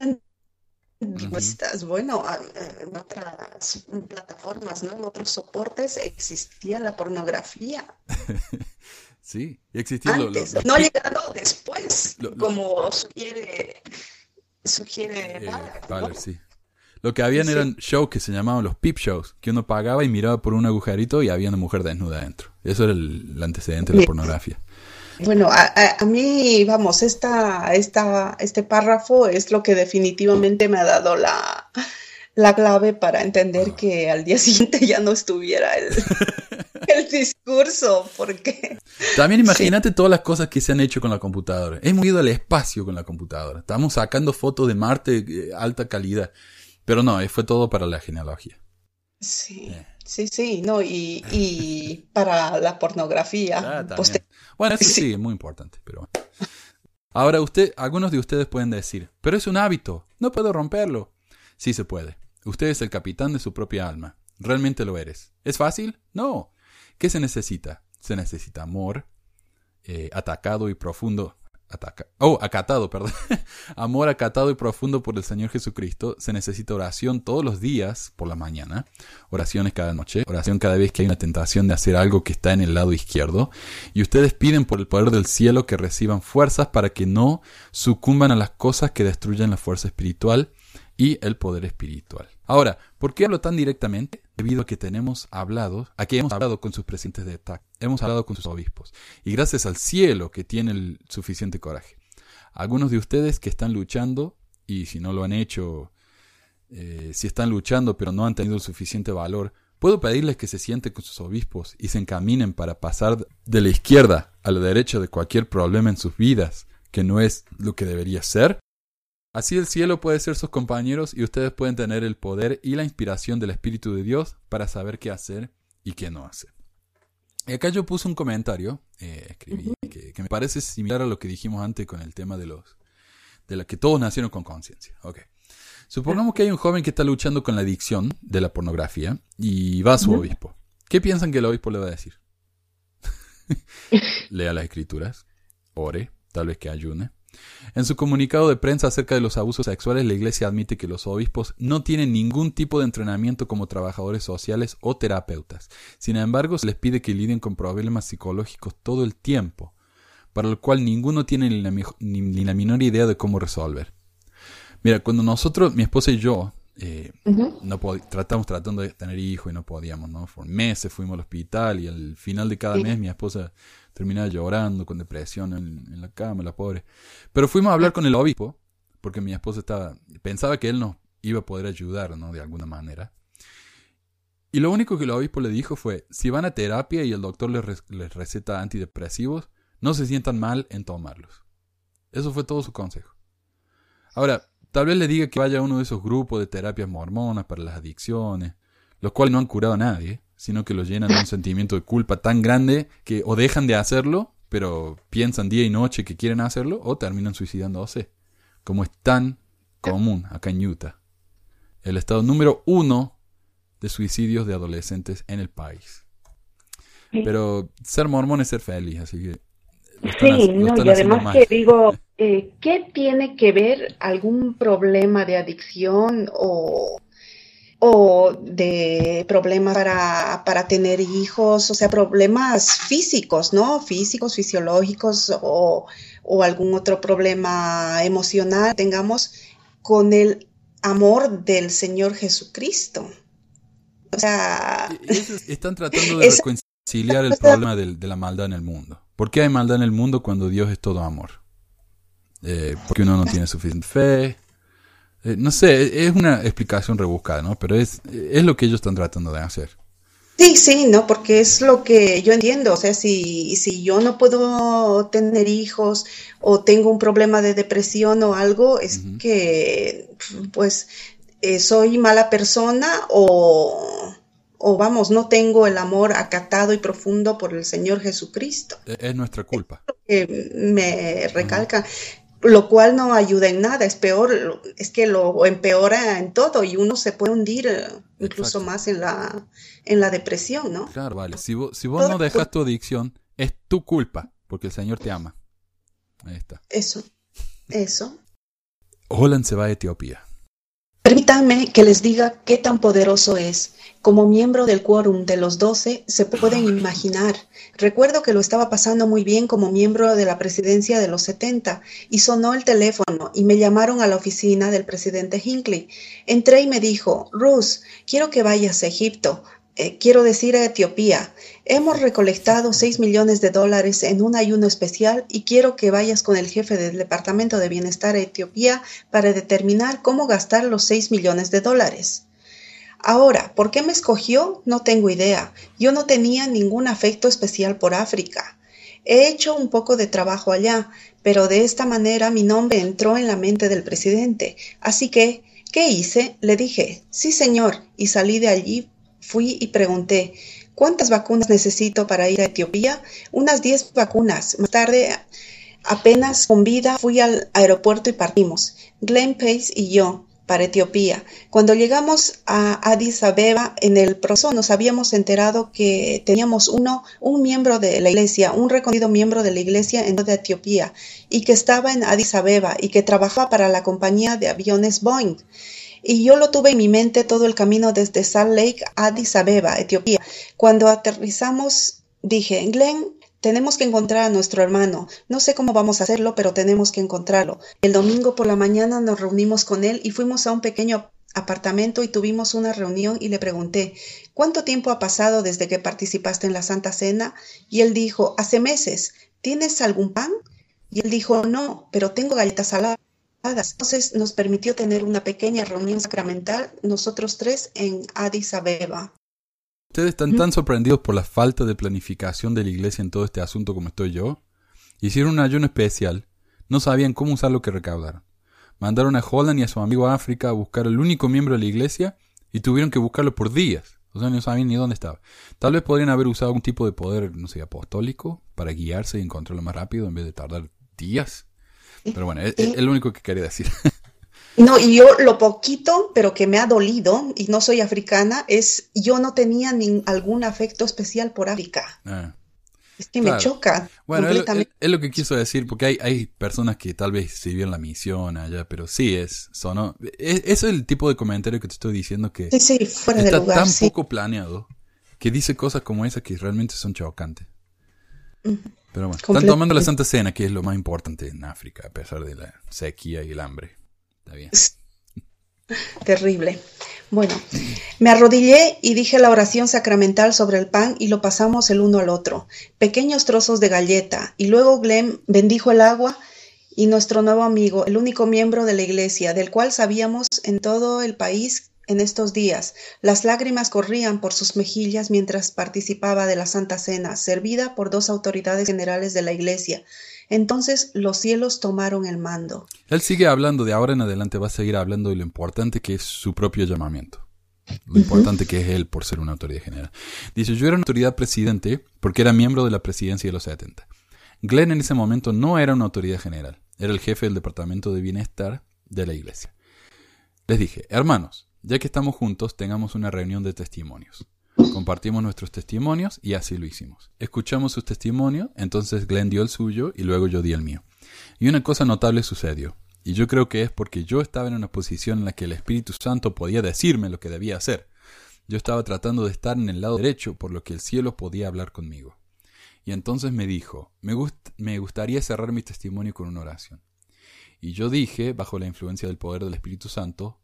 Estás, bueno, en otras plataformas, ¿no? En otros soportes existía la pornografía. sí, lo- lo- Antes, los no pi- llegando después, Lo- como sugiere, sugiere eh, Ballard, ¿no? Ballard, sí. Lo que habían Sí. eran shows que se llamaban los peep shows, que uno pagaba y miraba por un agujerito y había una mujer desnuda adentro. Eso era el, el antecedente de la pornografía. Bueno, a, a- a mí, vamos, esta, esta, este párrafo es lo que definitivamente me ha dado la, la clave para entender que al día siguiente ya no estuviera el, el discurso, porque También imagínate todas las cosas que se han hecho con la computadora. Hemos ido al espacio con la computadora. Estamos sacando fotos de Marte eh, alta calidad. Pero no, eh, fue todo para la genealogía. sí, Eh. Sí, sí, no, y, y para la pornografía. Ah. Bueno, eso sí, es muy importante, pero bueno. Ahora, usted, algunos de ustedes pueden decir, pero es un hábito, no puedo romperlo. Sí se puede. Usted es el capitán de su propia alma. Realmente lo eres. ¿Es fácil? No. ¿Qué se necesita? Se necesita amor, eh, atacado y profundo. Ataca, oh, acatado, perdón. Amor acatado y profundo por el Señor Jesucristo. Se necesita oración todos los días por la mañana. Oraciones cada noche. Oración cada vez que hay una tentación de hacer algo que está en el lado izquierdo. Y ustedes piden por el poder del cielo que reciban fuerzas para que no sucumban a las cosas que destruyen la fuerza espiritual y el poder espiritual. Ahora, ¿por qué hablo tan directamente? Debido a que tenemos hablado, a que hemos hablado con sus presidentes de TAC, hemos hablado con sus obispos, y gracias al cielo que tiene el suficiente coraje. Algunos de ustedes que están luchando, y si no lo han hecho, eh, si están luchando pero no han tenido el suficiente valor, puedo pedirles que se sienten con sus obispos y se encaminen para pasar de la izquierda a la derecha de cualquier problema en sus vidas, que no es lo que debería ser. Así el cielo puede ser sus compañeros y ustedes pueden tener el poder y la inspiración del Espíritu de Dios para saber qué hacer y qué no hacer. Y acá yo puse un comentario, eh, escribí, que, que me parece similar a lo que dijimos antes con el tema de los de la que todos nacieron con conciencia. Ok. Supongamos que hay un joven que está luchando con la adicción de la pornografía y va a su obispo. ¿Qué piensan que el obispo le va a decir? Lea las escrituras, ore, tal vez que ayune. En su comunicado de prensa acerca de los abusos sexuales, la Iglesia admite que los obispos no tienen ningún tipo de entrenamiento como trabajadores sociales o terapeutas. Sin embargo, se les pide que lidien con problemas psicológicos todo el tiempo, para lo cual ninguno tiene ni la, mejo- ni- ni la menor idea de cómo resolver. Mira, cuando nosotros, mi esposa y yo, eh, no pod- tratamos tratando de tener hijos y no podíamos, ¿no? Por meses fuimos al hospital y al final de cada Sí. mes mi esposa terminaba llorando con depresión en, la cama, la pobre. Pero fuimos a hablar con el obispo porque mi esposa estaba pensaba que él nos iba a poder ayudar, ¿no? De alguna manera. Y lo único que el obispo le dijo fue, si van a terapia y el doctor les, les receta antidepresivos, no se sientan mal en tomarlos. Eso fue todo su consejo. Ahora, tal vez le diga que vaya a uno de esos grupos de terapias mormonas para las adicciones, los cuales no han curado a nadie, sino que los llenan de un sentimiento de culpa tan grande que o dejan de hacerlo, pero piensan día y noche que quieren hacerlo, o terminan suicidándose, como es tan común acá en Utah. El estado número uno de suicidios de adolescentes en el país. Pero ser mormón es ser feliz, así que... Sí, no, y además mal. que digo, eh, ¿qué tiene que ver algún problema de adicción o, o de problemas para, para tener hijos? O sea, problemas físicos, ¿no? Físicos, fisiológicos o, o algún otro problema emocional tengamos con el amor del Señor Jesucristo. O sea, Están tratando de reconciliar el problema de la maldad en el mundo. ¿Por qué hay maldad en el mundo cuando Dios es todo amor? Eh, porque uno no tiene suficiente fe. Eh, no sé, es una explicación rebuscada, ¿no? Pero es, es lo que ellos están tratando de hacer. Sí, sí, no, porque es lo que yo entiendo. O sea, si, si yo no puedo tener hijos o tengo un problema de depresión o algo, es que, pues, eh, soy mala persona o, o vamos, no tengo el amor acatado y profundo por el Señor Jesucristo. Es, es nuestra culpa. que me recalca, lo cual no ayuda en nada, es peor, es que lo empeora en todo y uno se puede hundir eh, incluso Exacto. más en la, en la depresión, ¿no? Claro, vale. Si vos, si vos no dejas tu adicción, es tu culpa, porque el Señor te ama. Ahí está. Eso, eso. Holland se va a Etiopía. Permítanme que les diga qué tan poderoso es. Como miembro del quórum de los doce, se pueden imaginar. Recuerdo que lo estaba pasando muy bien como miembro de la presidencia de los 70 y sonó el teléfono y me llamaron a la oficina del presidente Hinckley. Entré y me dijo, Ruth, quiero que vayas a Egipto. Eh, quiero decir a Etiopía. Hemos recolectado 6 millones de dólares en un ayuno especial y quiero que vayas con el jefe del Departamento de Bienestar a Etiopía para determinar cómo gastar los 6 millones de dólares. Ahora, ¿por qué me escogió? No tengo idea. Yo no tenía ningún afecto especial por África. He hecho un poco de trabajo allá, pero de esta manera mi nombre entró en la mente del presidente. Así que, ¿qué hice? Le dije, sí señor, y salí de allí, fui y pregunté, ¿cuántas vacunas necesito para ir a Etiopía? Unas 10 vacunas. Más tarde, apenas con vida, fui al aeropuerto y partimos, Glenn Pace y yo para Etiopía. Cuando llegamos a Addis Abeba, en el proceso nos habíamos enterado que teníamos uno, un miembro de la iglesia, un reconocido miembro de la iglesia en Etiopía, y que estaba en Addis Abeba y que trabajaba para la compañía de aviones Boeing. Y yo lo tuve en mi mente todo el camino desde Salt Lake a Addis Abeba, Etiopía. Cuando aterrizamos, dije, Glenn, tenemos que encontrar a nuestro hermano. No sé cómo vamos a hacerlo, pero tenemos que encontrarlo. El domingo por la mañana nos reunimos con él y fuimos a un pequeño apartamento y tuvimos una reunión y le pregunté, ¿cuánto tiempo ha pasado desde que participaste en la Santa Cena? Y él dijo, hace meses. ¿Tienes algún pan? Y él dijo, no, pero tengo galletas saladas. Entonces nos permitió tener una pequeña reunión sacramental, nosotros tres, en Addis Abeba. ¿Ustedes están tan sorprendidos por la falta de planificación de la iglesia en todo este asunto como estoy yo? Hicieron un ayuno especial. No sabían cómo usar lo que recaudaron. Mandaron a Holland y a su amigo a África a buscar al único miembro de la iglesia y tuvieron que buscarlo por días. O sea, no sabían ni dónde estaba. Tal vez podrían haber usado algún tipo de poder, no sé, apostólico para guiarse y encontrarlo más rápido en vez de tardar días. Pero bueno, es, es lo único que quería decir. No, y yo lo poquito, pero que me ha dolido, y no soy africana, es yo no tenía ni algún afecto especial por África. Ah. Es que Claro. me choca Bueno, es, completamente. es- es lo que quiso decir, porque hay, hay personas que tal vez sirvieron la misión allá, pero sí es, sonó. es- es el tipo de comentario que te estoy diciendo que Sí, sí, fuera de está lugar, tan sí. poco planeado que dice cosas como esas que realmente son chocantes. Pero bueno, están tomando la Santa Cena, que es lo más importante en África, a pesar de la sequía y el hambre. Está bien. Terrible. Bueno, me arrodillé y dije la oración sacramental sobre el pan y lo pasamos el uno al otro. Pequeños trozos de galleta. Y luego Glenn bendijo el agua y nuestro nuevo amigo, el único miembro de la iglesia, del cual sabíamos en todo el país en estos días. Las lágrimas corrían por sus mejillas mientras participaba de la Santa Cena, servida por dos autoridades generales de la iglesia. Entonces los cielos tomaron el mando. Él sigue hablando, de ahora en adelante va a seguir hablando de lo importante que es su propio llamamiento. Lo importante que es él por ser una autoridad general. Dice, yo era una autoridad presidente porque era miembro de la presidencia de los 70. Glenn en ese momento no era una autoridad general, era el jefe del departamento de bienestar de la iglesia. Les dije, hermanos, ya que estamos juntos, tengamos una reunión de testimonios. Compartimos nuestros testimonios y así lo hicimos. Escuchamos sus testimonios, entonces Glenn dio el suyo y luego yo di el mío. Y una cosa notable sucedió. Y yo creo que es porque yo estaba en una posición en la que el Espíritu Santo podía decirme lo que debía hacer. Yo estaba tratando de estar en el lado derecho, por lo que el cielo podía hablar conmigo. Y entonces me dijo, me, me gustaría cerrar mi testimonio con una oración. Y yo dije, bajo la influencia del poder del Espíritu Santo,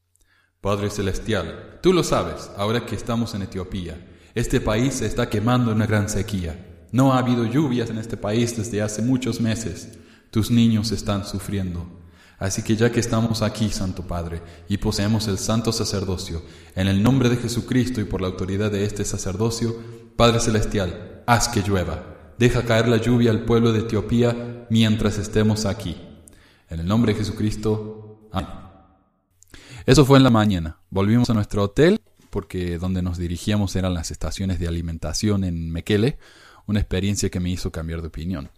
Padre Celestial, tú lo sabes, ahora que estamos en Etiopía, este país se está quemando en una gran sequía. No ha habido lluvias en este país desde hace muchos meses. Tus niños están sufriendo. Así que ya que estamos aquí, Santo Padre, y poseemos el santo sacerdocio, en el nombre de Jesucristo y por la autoridad de este sacerdocio, Padre Celestial, haz que llueva. Deja caer la lluvia al pueblo de Etiopía mientras estemos aquí. En el nombre de Jesucristo. Amén. Eso fue en la mañana. Volvimos a nuestro hotel porque donde nos dirigíamos eran las estaciones de alimentación en Mekele, una experiencia que me hizo cambiar de opinión.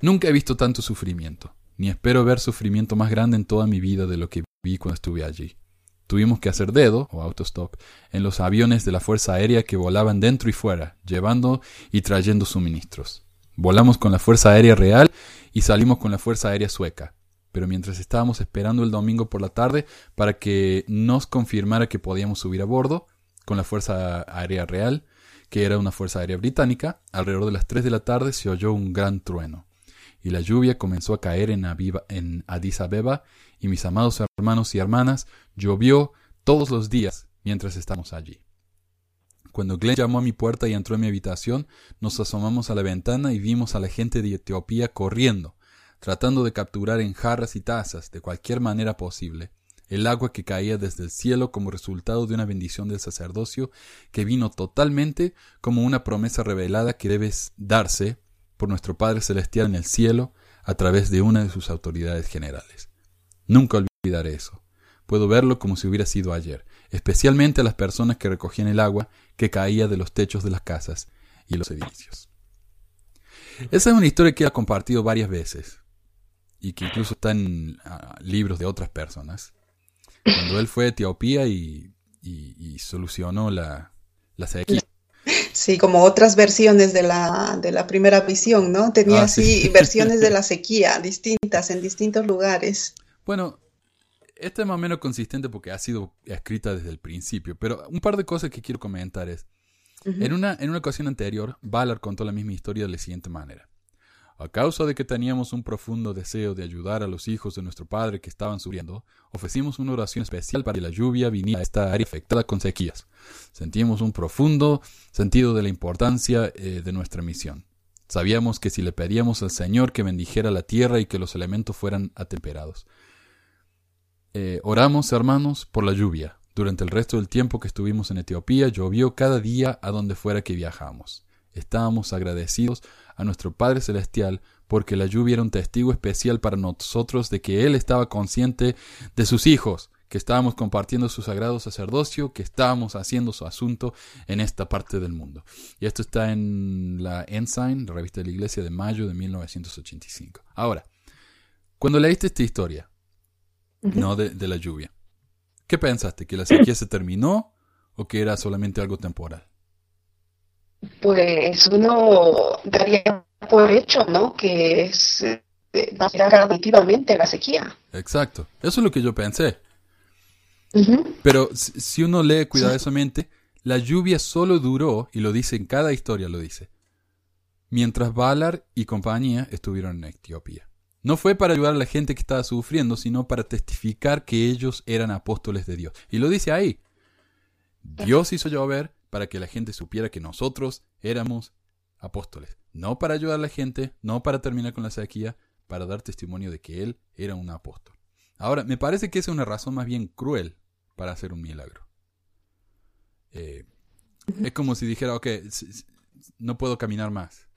Nunca he visto tanto sufrimiento ni espero ver sufrimiento más grande en toda mi vida de lo que vi cuando estuve allí. Tuvimos que hacer dedo, o autostop, en los aviones de la Fuerza Aérea que volaban dentro y fuera, llevando y trayendo suministros. Volamos con la Fuerza Aérea Real y salimos con la Fuerza Aérea Sueca. Pero mientras estábamos esperando el domingo por la tarde para que nos confirmara que podíamos subir a bordo con la Fuerza Aérea Real, que era una Fuerza Aérea Británica, alrededor de las 3 de la tarde se oyó un gran trueno y la lluvia comenzó a caer en, Addis Abeba, y mis amados hermanos y hermanas, llovió todos los días mientras estamos allí. Cuando Glenn llamó a mi puerta y entró en mi habitación, nos asomamos a la ventana y vimos a la gente de Etiopía corriendo, tratando de capturar en jarras y tazas, de cualquier manera posible, el agua que caía desde el cielo como resultado de una bendición del sacerdocio que vino totalmente como una promesa revelada que debe darse por nuestro Padre Celestial en el cielo a través de una de sus autoridades generales. Nunca olvidaré eso. Puedo verlo como si hubiera sido ayer, especialmente a las personas que recogían el agua que caía de los techos de las casas y los edificios. Esa es una historia que he compartido varias veces y que incluso está en ah, libros de otras personas. Cuando él fue a Etiopía y, solucionó la, la sequía Sí, como otras versiones de la, de la primera visión, ¿no? Tenía ah, así versiones de la sequía distintas en distintos lugares. Bueno, esta es más o menos consistente porque ha sido escrita desde el principio, pero un par de cosas que quiero comentar es, en, una, en una ocasión anterior, Ballard contó la misma historia de la siguiente manera. A causa de que teníamos un profundo deseo de ayudar a los hijos de nuestro padre que estaban sufriendo, ofrecimos una oración especial para que la lluvia viniera a esta área afectada con sequías. Sentimos un profundo sentido de la importancia eh, de nuestra misión. Sabíamos que si le pedíamos al Señor que bendijera la tierra y que los elementos fueran atemperados. Eh, oramos, hermanos, por la lluvia. Durante el resto del tiempo que estuvimos en Etiopía, llovió cada día a donde fuera que viajamos. Estábamos agradecidos a nuestro Padre Celestial porque la lluvia era un testigo especial para nosotros de que Él estaba consciente de sus hijos, que estábamos compartiendo su sagrado sacerdocio, que estábamos haciendo su asunto en esta parte del mundo. Y esto está en la Ensign, la revista de la Iglesia de mayo de 1985. Ahora, cuando leíste esta historia, no de, de la lluvia, ¿qué pensaste? ¿Que la sequía se terminó o que era solamente algo temporal? Pues uno daría por hecho, ¿no? Que es eh, va a la sequía. Exacto, eso es lo que yo pensé. Pero si uno lee cuidadosamente, la lluvia solo duró, y lo dice en cada historia, lo dice, mientras Valar y compañía estuvieron en Etiopía. No fue para ayudar a la gente que estaba sufriendo, sino para testificar que ellos eran apóstoles de Dios. Y lo dice ahí. Dios hizo llover, para que la gente supiera que nosotros éramos apóstoles. No para ayudar a la gente, no para terminar con la sequía, para dar testimonio de que Él era un apóstol. Ahora, me parece que esa es una razón más bien cruel para hacer un milagro. Eh, es como si dijera, ok, no puedo caminar más.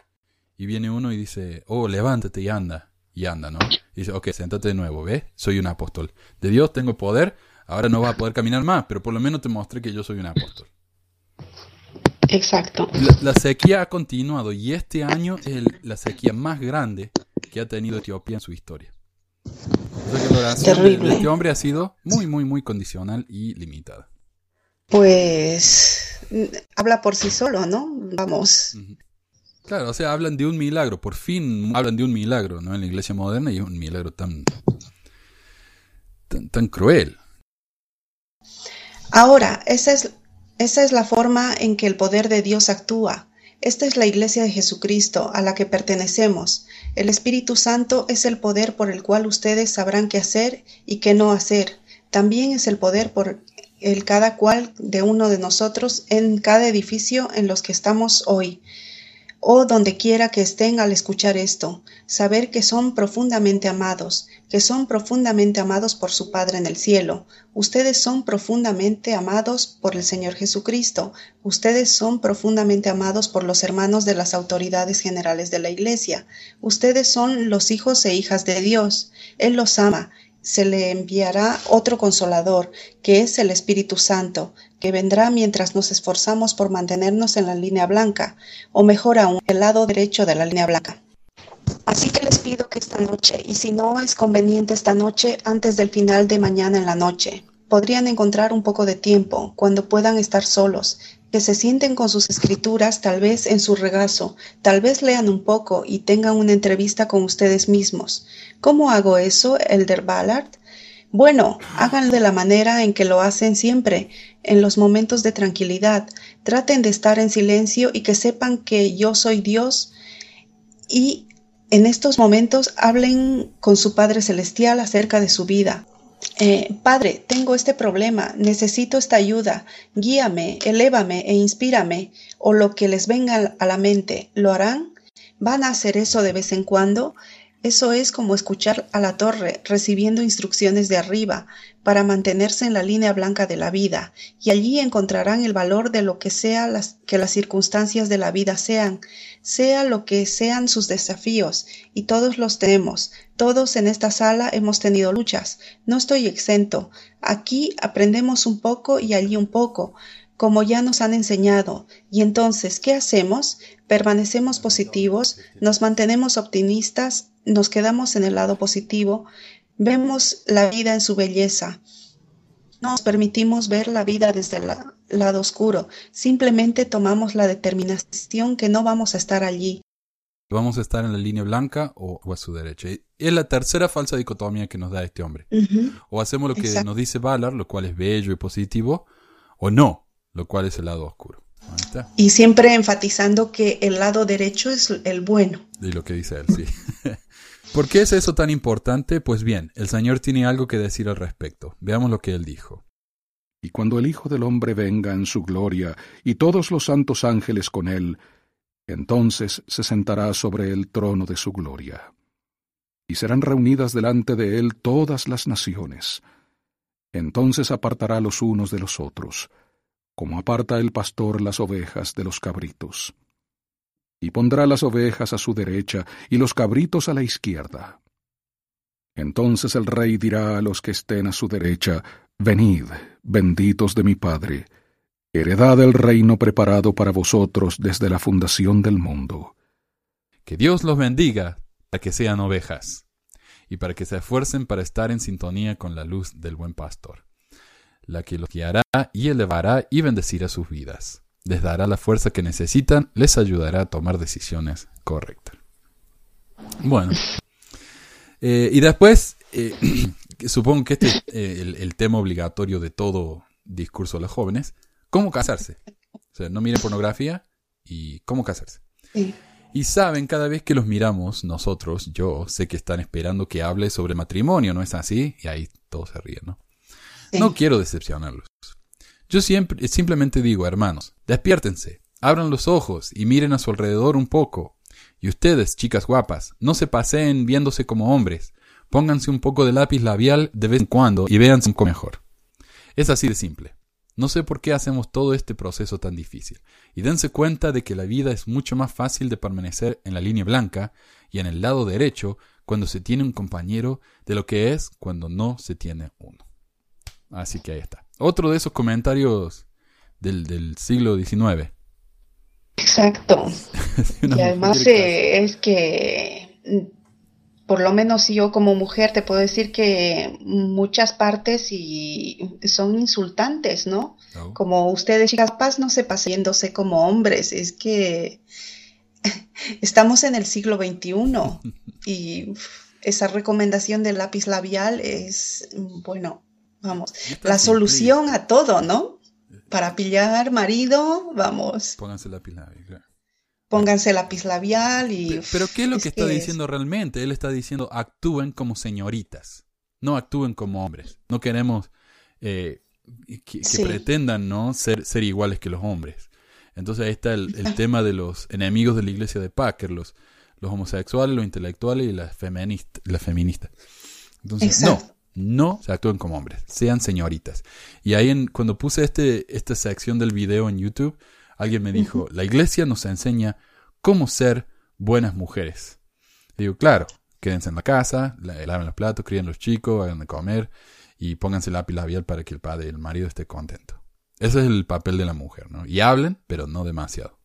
Y viene uno y dice, oh, levántate y anda. Y anda, ¿no? Y dice, ok, siéntate de nuevo, ¿ves? Soy un apóstol. De Dios tengo poder, ahora no vas a poder caminar más, pero por lo menos te mostré que yo soy un apóstol. Exacto. La, sequía ha continuado y este año es la sequía más grande que ha tenido Etiopía en su historia. Terrible. este hombre ha sido muy, muy, muy condicional y limitada. Pues habla por sí solo, ¿no? Vamos. Claro, o sea, hablan de un milagro, por fin hablan de un milagro, ¿no? En la iglesia moderna y es un milagro tan, tan, tan cruel. Ahora, esa es, esa es la forma en que el poder de Dios actúa. Esta es la iglesia de Jesucristo a la que pertenecemos. El Espíritu Santo es el poder por el cual ustedes sabrán qué hacer y qué no hacer. También es el poder por el cada cual de uno de nosotros en cada edificio en los que estamos hoy o donde quiera que estén al escuchar esto, saber que son profundamente amados, que son profundamente amados por su Padre en el cielo. Ustedes son profundamente amados por el Señor Jesucristo. Ustedes son profundamente amados por los hermanos de las autoridades generales de la Iglesia. Ustedes son los hijos e hijas de Dios. Él los ama se le enviará otro consolador, que es el Espíritu Santo, que vendrá mientras nos esforzamos por mantenernos en la línea blanca, o mejor aún, el lado derecho de la línea blanca. Así que les pido que esta noche, y si no es conveniente esta noche, antes del final de mañana en la noche, podrían encontrar un poco de tiempo, cuando puedan estar solos, que se sienten con sus escrituras tal vez en su regazo, tal vez lean un poco y tengan una entrevista con ustedes mismos. ¿Cómo hago eso, Elder Ballard? Bueno, háganlo de la manera en que lo hacen siempre, en los momentos de tranquilidad. Traten de estar en silencio y que sepan que yo soy Dios y en estos momentos hablen con su Padre Celestial acerca de su vida. Eh, padre, tengo este problema, necesito esta ayuda, guíame, elévame e inspírame, o lo que les venga a la mente, ¿lo harán? ¿Van a hacer eso de vez en cuando? Eso es como escuchar a la torre recibiendo instrucciones de arriba para mantenerse en la línea blanca de la vida, y allí encontrarán el valor de lo que sea las, que las circunstancias de la vida sean, sea lo que sean sus desafíos, y todos los tenemos, todos en esta sala hemos tenido luchas, no estoy exento, aquí aprendemos un poco y allí un poco, como ya nos han enseñado. Y entonces, ¿qué hacemos? Permanecemos positivos, nos mantenemos optimistas, nos quedamos en el lado positivo, vemos la vida en su belleza. Nos permitimos ver la vida desde el lado oscuro. Simplemente tomamos la determinación que no vamos a estar allí. Vamos a estar en la línea blanca o, a su derecha. Es la tercera falsa dicotomía que nos da este hombre. O hacemos lo que nos dice Ballard, lo cual es bello y positivo, o no, lo cual es el lado oscuro. Y siempre enfatizando que el lado derecho es el bueno. Y lo que dice él, sí. ¿Por qué es eso tan importante? Pues bien, el Señor tiene algo que decir al respecto. Veamos lo que él dijo. Y cuando el Hijo del Hombre venga en su gloria, y todos los santos ángeles con él, entonces se sentará sobre el trono de su gloria. Y serán reunidas delante de él todas las naciones. Entonces apartará los unos de los otros como aparta el pastor las ovejas de los cabritos. Y pondrá las ovejas a su derecha y los cabritos a la izquierda. Entonces el rey dirá a los que estén a su derecha, Venid, benditos de mi Padre, heredad el reino preparado para vosotros desde la fundación del mundo. Que Dios los bendiga para que sean ovejas, y para que se esfuercen para estar en sintonía con la luz del buen pastor la que los guiará y elevará y bendecirá sus vidas. Les dará la fuerza que necesitan, les ayudará a tomar decisiones correctas. Bueno. Eh, y después, eh, supongo que este es eh, el, tema obligatorio de todo discurso de los jóvenes, ¿cómo casarse? O sea, no miren pornografía y cómo casarse. Y saben, cada vez que los miramos, nosotros, yo, sé que están esperando que hable sobre matrimonio, ¿no es así? Y ahí todos se ríen, ¿no? No quiero decepcionarlos. Yo siempre, simplemente digo, hermanos, despiértense, abran los ojos y miren a su alrededor un poco. Y ustedes, chicas guapas, no se paseen viéndose como hombres. Pónganse un poco de lápiz labial de vez en cuando y véanse un poco mejor. Es así de simple. No sé por qué hacemos todo este proceso tan difícil. Y dense cuenta de que la vida es mucho más fácil de permanecer en la línea blanca y en el lado derecho cuando se tiene un compañero de lo que es cuando no se tiene uno. Así que ahí está. Otro de esos comentarios del, siglo XIX. Exacto. y además eh, es que, por lo menos yo como mujer te puedo decir que muchas partes y son insultantes, ¿no? Oh. Como ustedes, chicas, capaz no se paseándose como hombres, es que estamos en el siglo XXI y esa recomendación del lápiz labial es, bueno, vamos, la solución a todo, ¿no? Para pillar marido, vamos, Pónganse la pila, claro. pónganse lápiz labial y... Pe- Pero ¿qué es lo que está es- diciendo realmente? Él está diciendo actúen como señoritas, no actúen como hombres. No queremos eh, que, que Sí. pretendan no ser, ser iguales que los hombres. Entonces ahí está el, el tema de los enemigos de la iglesia de Packer, los, los homosexuales, los intelectuales y las, feminist- las feministas. Entonces, Exacto. no, no se actúen como hombres, sean señoritas. Y ahí en, cuando puse este, esta sección del video en YouTube, alguien me dijo, la iglesia nos enseña cómo ser buenas mujeres. Digo, claro, quédense en la casa, la- laven los platos, críen los chicos, hagan de comer y pónganse lápiz labial para que el padre, el marido esté contento. Ese es el papel de la mujer, ¿no? Y hablen, pero no demasiado.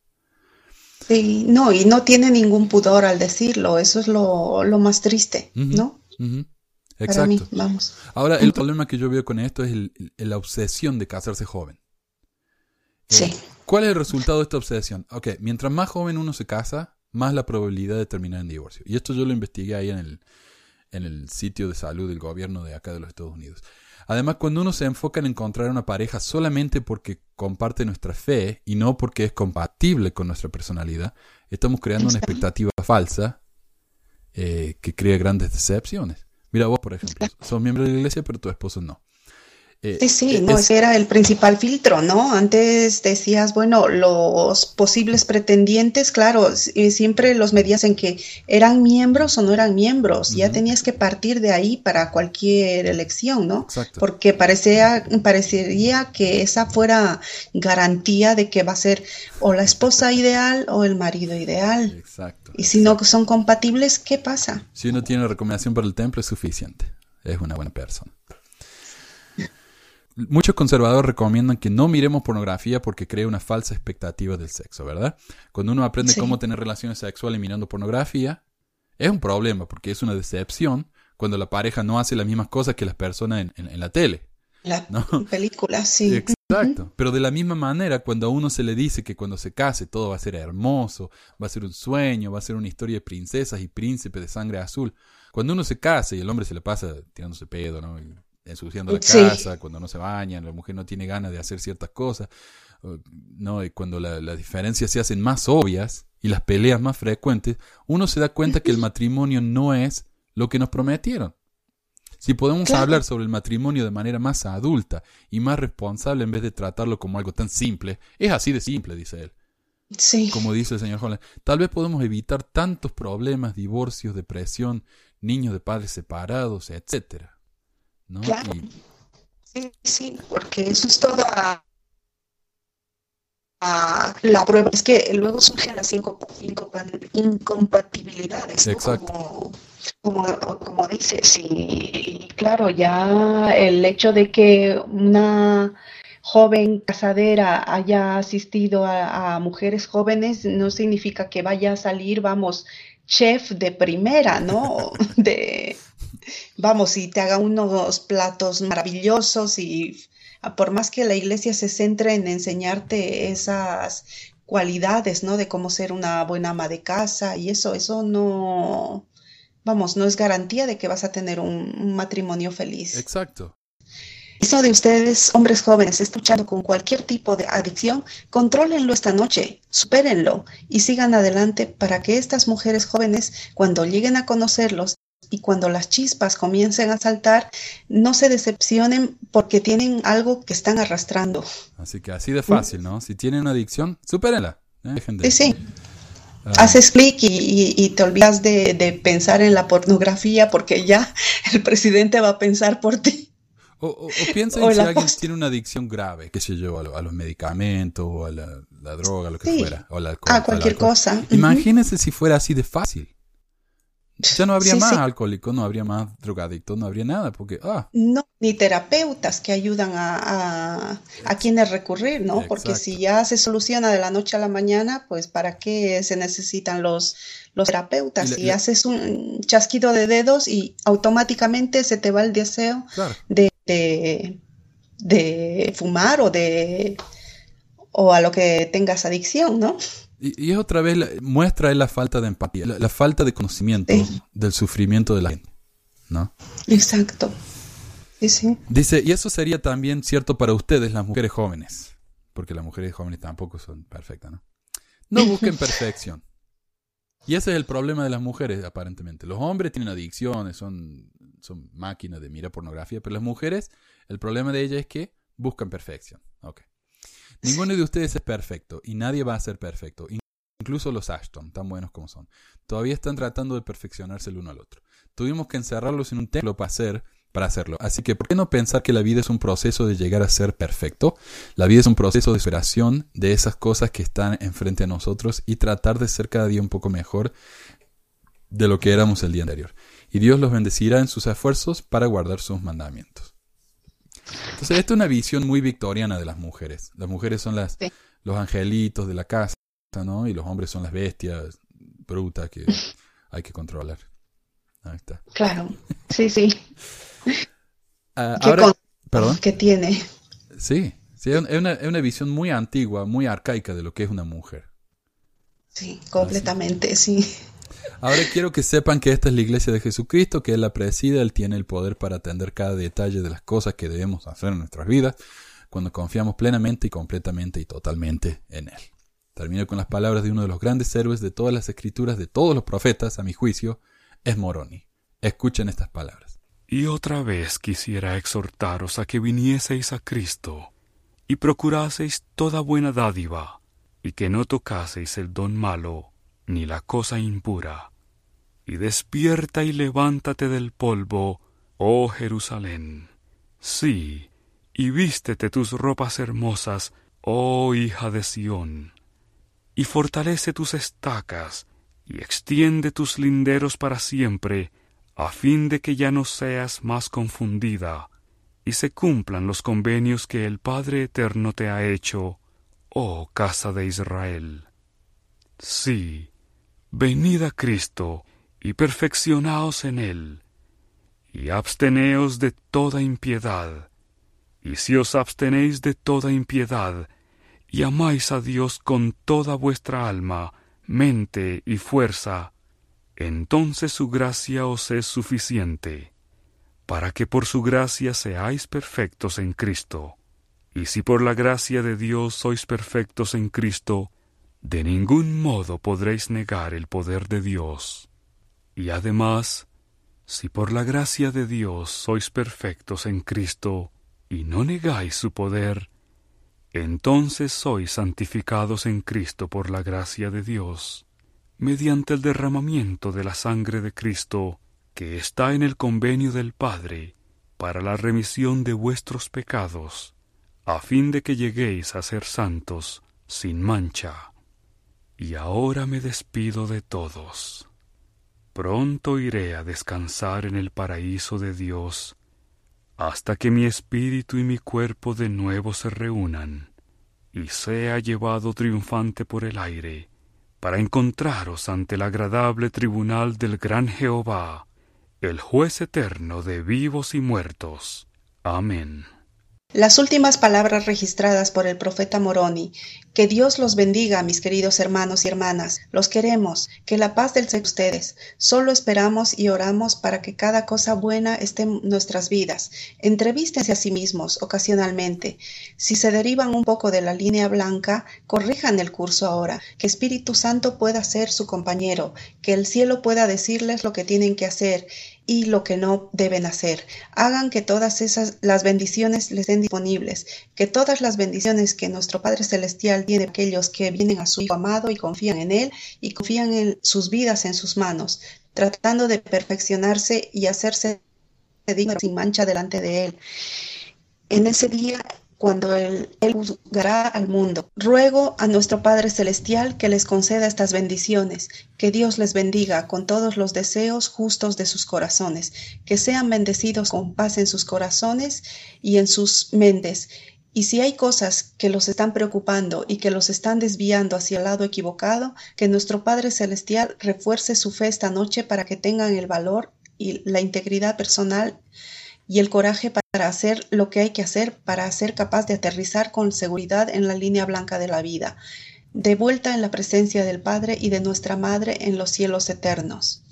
Sí, no, y no tiene ningún pudor al decirlo, eso es lo, lo más triste. ¿no? Ujú. Para mí, Exacto. vamos. Ahora, el problema que yo veo con esto es el- el- la obsesión de casarse joven. Sí, Eh, ¿Cuál es el resultado de esta obsesión? Ok, mientras más joven uno se casa, más la probabilidad de terminar en divorcio. Y esto yo lo investigué ahí en el, en el sitio de salud del gobierno de acá de los Estados Unidos. Además, cuando uno se enfoca en encontrar una pareja solamente porque comparte nuestra fe y no porque es compatible con nuestra personalidad, estamos creando una expectativa falsa eh, que crea grandes decepciones. Mira, vos, por ejemplo, sos miembro de la iglesia, pero tu esposo no. Eh, sí, sí, eh, no, es- ese era el principal filtro, ¿no? Antes decías, bueno, los posibles pretendientes, claro, eh, siempre los medías en que eran miembros o no eran miembros, ya tenías que partir de ahí para cualquier elección, ¿no? Exacto. Porque parecía, parecería que esa fuera garantía de que va a ser o la esposa ideal o el marido ideal. Exacto. Y si no son compatibles, ¿qué pasa? Si uno tiene recomendación para el templo es suficiente. Es una buena persona. Muchos conservadores recomiendan que no miremos pornografía porque crea una falsa expectativa del sexo, ¿verdad? Cuando uno aprende Sí. cómo tener relaciones sexuales mirando pornografía, es un problema porque es una decepción cuando la pareja no hace las mismas cosas que las personas en, en- en la tele. La No. película, sí. Exacto. Pero de la misma manera, cuando a uno se le dice que cuando se case todo va a ser hermoso, va a ser un sueño, va a ser una historia de princesas y príncipes de sangre azul, cuando uno se casa y el hombre se le pasa tirándose pedo, ¿no? Ensuciando la Sí. casa, cuando no se baña, la mujer no tiene ganas de hacer ciertas cosas, ¿no? Y cuando la- las diferencias se hacen más obvias y las peleas más frecuentes, uno se da cuenta que el matrimonio no es lo que nos prometieron. Si podemos Claro. hablar sobre el matrimonio de manera más adulta y más responsable en vez de tratarlo como algo tan simple, es así de simple, dice él. Sí. Como dice el señor Holland, tal vez podemos evitar tantos problemas, divorcios, depresión, niños de padres separados, etcétera. ¿No? Claro. Y- Sí, sí, porque eso es toda ah, la prueba. Es que luego surgen las incompa- incompatibilidades, ¿no? Exacto. Como, como, como dices, y claro, ya el hecho de que una joven casadera haya asistido a, a mujeres jóvenes no significa que vaya a salir, vamos, chef de primera, ¿no? De, vamos, y te haga unos platos maravillosos y por más que la iglesia se centre en enseñarte esas cualidades, ¿no? De cómo ser una buena ama de casa y eso, eso no, vamos, no es garantía de que vas a tener un, un matrimonio feliz. exacto. Eso de ustedes, hombres jóvenes, escuchando con cualquier tipo de adicción, contrólenlo esta noche, supérenlo y sigan adelante para que estas mujeres jóvenes, cuando lleguen a conocerlos y cuando las chispas comiencen a saltar, no se decepcionen porque tienen algo que están arrastrando. Así que así de fácil, ¿no? Si tienen una adicción, supérenla. ¿eh? Sí, sí. Ah, Haces clic y, y- y te olvidas de, de pensar en la pornografía porque ya el presidente va a pensar por ti. O, o- o piensen O si alguien post- tiene una adicción grave, qué sé yo, a, lo- a los medicamentos o a la, la droga, lo que Sí. fuera, o al alcohol. A al cualquier alcohol. cosa. Imagínense si fuera así de fácil. Ya no habría Sí, más sí. alcohólicos, no habría más drogadictos, no habría nada, porque, ah, No, ni terapeutas que ayudan a, a, a quienes recurrir, ¿no? Porque si ya se soluciona de la noche a la mañana, pues ¿para qué se necesitan los, los terapeutas? Y la- Si la- haces un chasquido de dedos y automáticamente se te va el deseo claro. de, de, de fumar o de o a lo que tengas adicción, ¿no? Y, y es otra vez, la- muestra la falta de empatía, la, la falta de conocimiento Sí. del sufrimiento de la gente, ¿no? Exacto. Sí, sí. Dice, y eso sería también cierto para ustedes, las mujeres jóvenes, porque las mujeres jóvenes tampoco son perfectas, ¿no? No busquen perfección. Y ese es el problema de las mujeres, aparentemente. Los hombres tienen adicciones, son, son máquinas de mirar pornografía, pero las mujeres, el problema de ellas es que buscan perfección. Ok. Ninguno de ustedes es perfecto y nadie va a ser perfecto. In- Incluso los Ashton, tan buenos como son. Todavía están tratando de perfeccionarse el uno al otro. Tuvimos que encerrarlos en un templo para hacer para hacerlo. Así que, ¿por qué no pensar que la vida es un proceso de llegar a ser perfecto? La vida es un proceso de superación de esas cosas que están enfrente a nosotros y tratar de ser cada día un poco mejor de lo que éramos el día anterior. Y Dios los bendecirá en sus esfuerzos para guardar sus mandamientos. Entonces, esta es una visión muy victoriana de las mujeres. Las mujeres son las, Sí. los angelitos de la casa, ¿no? Y los hombres son las bestias brutas que hay que controlar. Ahí está. Claro, sí, sí. Ah, ¿Qué ahora, perdón. que tiene? Sí, sí, es una, es una visión muy antigua, muy arcaica de lo que es una mujer. Sí, completamente, sí. Ahora quiero que sepan que esta es la iglesia de Jesucristo, que Él la preside, Él tiene el poder para atender cada detalle de las cosas que debemos hacer en nuestras vidas cuando confiamos plenamente y completamente y totalmente en Él. Termino con las palabras de uno de los grandes héroes de todas las escrituras, de todos los profetas, a mi juicio, es Moroni. Escuchen estas palabras. Y otra vez quisiera exhortaros a que vinieseis a Cristo y procuraseis toda buena dádiva, y que no tocaseis el don malo ni la cosa impura. Y despierta y levántate del polvo, oh Jerusalén. Sí, y vístete tus ropas hermosas, oh hija de Sión. Y fortalece tus estacas, y extiende tus linderos para siempre, a fin de que ya no seas más confundida, y se cumplan los convenios que el Padre Eterno te ha hecho, oh casa de Israel. Sí, venid a Cristo, y perfeccionaos en él, y absteneos de toda impiedad, y si os abstenéis de toda impiedad, y amáis a Dios con toda vuestra alma, mente y fuerza, entonces su gracia os es suficiente, para que por su gracia seáis perfectos en Cristo. Y si por la gracia de Dios sois perfectos en Cristo, de ningún modo podréis negar el poder de Dios. Y además, si por la gracia de Dios sois perfectos en Cristo, y no negáis su poder, entonces sois santificados en Cristo por la gracia de Dios, mediante el derramamiento de la sangre de Cristo, que está en el convenio del Padre, para la remisión de vuestros pecados, a fin de que lleguéis a ser santos, sin mancha. Y ahora me despido de todos. Pronto iré a descansar en el paraíso de Dios, hasta que mi espíritu y mi cuerpo de nuevo se reúnan, y sea llevado triunfante por el aire, para encontraros ante el agradable tribunal del gran Jehová, el juez eterno de vivos y muertos. Amén. Las últimas palabras registradas por el profeta Moroni. Que Dios los bendiga, mis queridos hermanos y hermanas. Los queremos. Que la paz del Señor ustedes. Solo esperamos y oramos para que cada cosa buena esté en nuestras vidas. Entrevístense a sí mismos ocasionalmente. Si se derivan un poco de la línea blanca, corrijan el curso ahora. Que Espíritu Santo pueda ser su compañero. Que el cielo pueda decirles lo que tienen que hacer y lo que no deben hacer. Hagan que todas esas las bendiciones les den disponibles, que todas las bendiciones que nuestro Padre Celestial tiene aquellos que vienen a su Hijo amado y confían en Él y confían en sus vidas en sus manos, tratando de perfeccionarse y hacerse dignos sin mancha delante de Él. En ese día cuando él, él, juzgará al mundo. Ruego a nuestro Padre Celestial que les conceda estas bendiciones, que Dios les bendiga con todos los deseos justos de sus corazones, que sean bendecidos con paz en sus corazones y en sus mentes. Y si hay cosas que los están preocupando y que los están desviando hacia el lado equivocado, que nuestro Padre Celestial refuerce su fe esta noche para que tengan el valor y la integridad personal y el coraje para hacer lo que hay que hacer para ser capaz de aterrizar con seguridad en la línea blanca de la vida, de vuelta en la presencia del Padre y de nuestra Madre en los cielos eternos.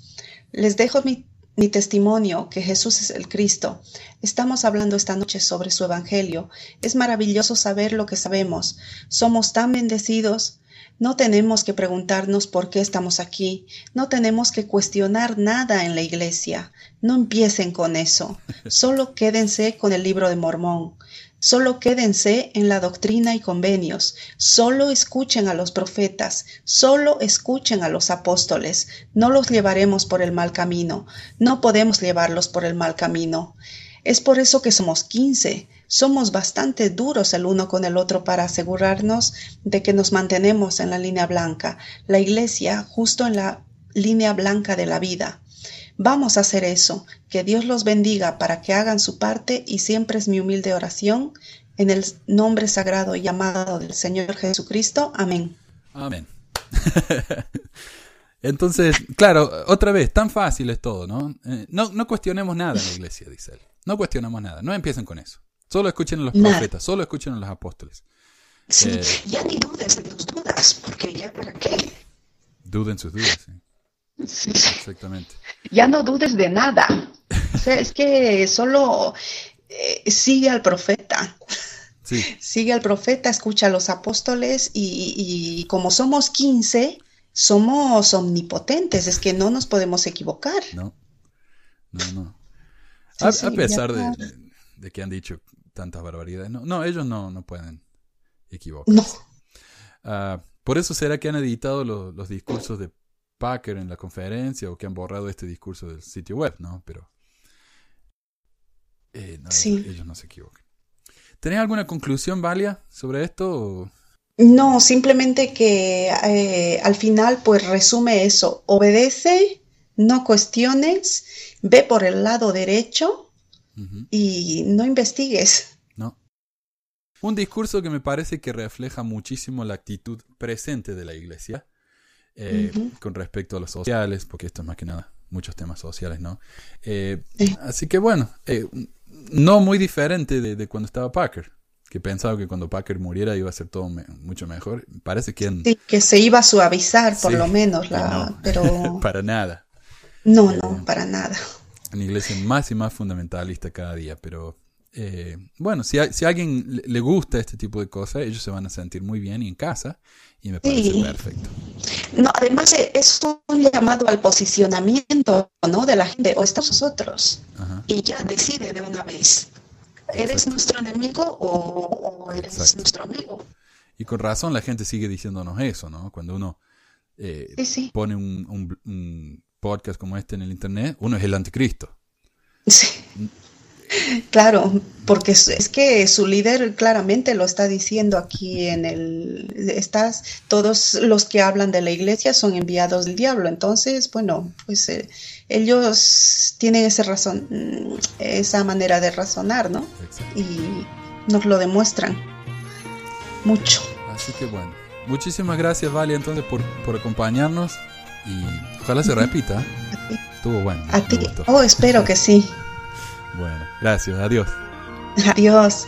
Les dejo mi, mi testimonio que Jesús es el Cristo. Estamos hablando esta noche sobre su Evangelio. Es maravilloso saber lo que sabemos. Somos tan bendecidos no tenemos que preguntarnos por qué estamos aquí, no tenemos que cuestionar nada en la iglesia. No empiecen con eso, solo quédense con el libro de Mormón. Solo quédense en la doctrina y convenios, solo escuchen a los profetas, solo escuchen a los apóstoles, no los llevaremos por el mal camino, no podemos llevarlos por el mal camino. Es por eso que somos quince, somos bastante duros el uno con el otro para asegurarnos de que nos mantenemos en la línea blanca, la iglesia justo en la línea blanca de la vida. Vamos a hacer eso. Que Dios los bendiga para que hagan su parte y siempre es mi humilde oración en el nombre sagrado y amado del Señor Jesucristo. Amén. Amén. Entonces, claro, otra vez, tan fácil es todo, ¿no? Eh, no, no cuestionemos nada en la iglesia, dice él. No cuestionemos nada. No empiecen con eso. Solo escuchen a los Nada. profetas, solo escuchen a los apóstoles. Sí, Eh. ya ni dudes de tus dudas, porque ya para qué. Duden sus dudas, sí. Sí. Exactamente. Ya no dudes de nada. O sea, es que solo eh, sigue al profeta. Sí, Sigue al profeta, escucha a los apóstoles y, y como somos 15, somos omnipotentes, es que no nos podemos equivocar. no. No, no. A, sí, a pesar ya- de, de que han dicho tantas barbaridades. No, no ellos no, no pueden equivocar. No, Ah, por eso será que han editado lo- los discursos de Packer en la conferencia o que han borrado este discurso del sitio web, ¿no? Pero eh, no, Sí. ellos, no se equivocan. ¿Tenés alguna conclusión, Valia, sobre esto? no, simplemente que eh, al final pues resume eso, obedece, no cuestiones, ve por el lado derecho Y no investigues. No. Un discurso que me parece que refleja muchísimo la actitud presente de la iglesia eh, con respecto a los sociales, porque esto es más que nada muchos temas sociales, ¿no? Eh, Sí. Así que bueno, eh, no muy diferente de, de cuando estaba Packer, que pensaba que cuando Packer muriera iba a ser todo me- mucho mejor. Parece que Sí, que se iba a suavizar por Sí, lo menos, la, no. pero para nada. no, no, para nada. Una iglesia más y más fundamentalista cada día, pero eh, bueno, si a, si a alguien le- gusta este tipo de cosas, ellos se van a sentir muy bien y en casa y me parece Sí. perfecto. No, además eh, es un llamado al posicionamiento, ¿no? De la gente, o estamos nosotros, Ajá. y ya decide de una vez. ¿Eres Exacto. nuestro enemigo o, o eres Exacto. nuestro amigo? Y con razón la gente sigue diciéndonos eso, ¿no? Cuando uno eh, Sí, sí. pone un, un- un podcast como este en el internet, uno es el anticristo. Sí. Claro, porque es, que su líder claramente lo está diciendo aquí en el estás todos los que hablan de la iglesia son enviados del diablo, entonces bueno, pues eh, ellos tienen ese razón mm, esa manera de razonar, ¿no? Exacto. Y nos lo demuestran mucho. Así que bueno, muchísimas gracias, Valia, entonces por, por acompañarnos y ojalá se repita. Estuvo bueno. A ti. Oh, espero que sí. Bueno, gracias, adiós. Adiós.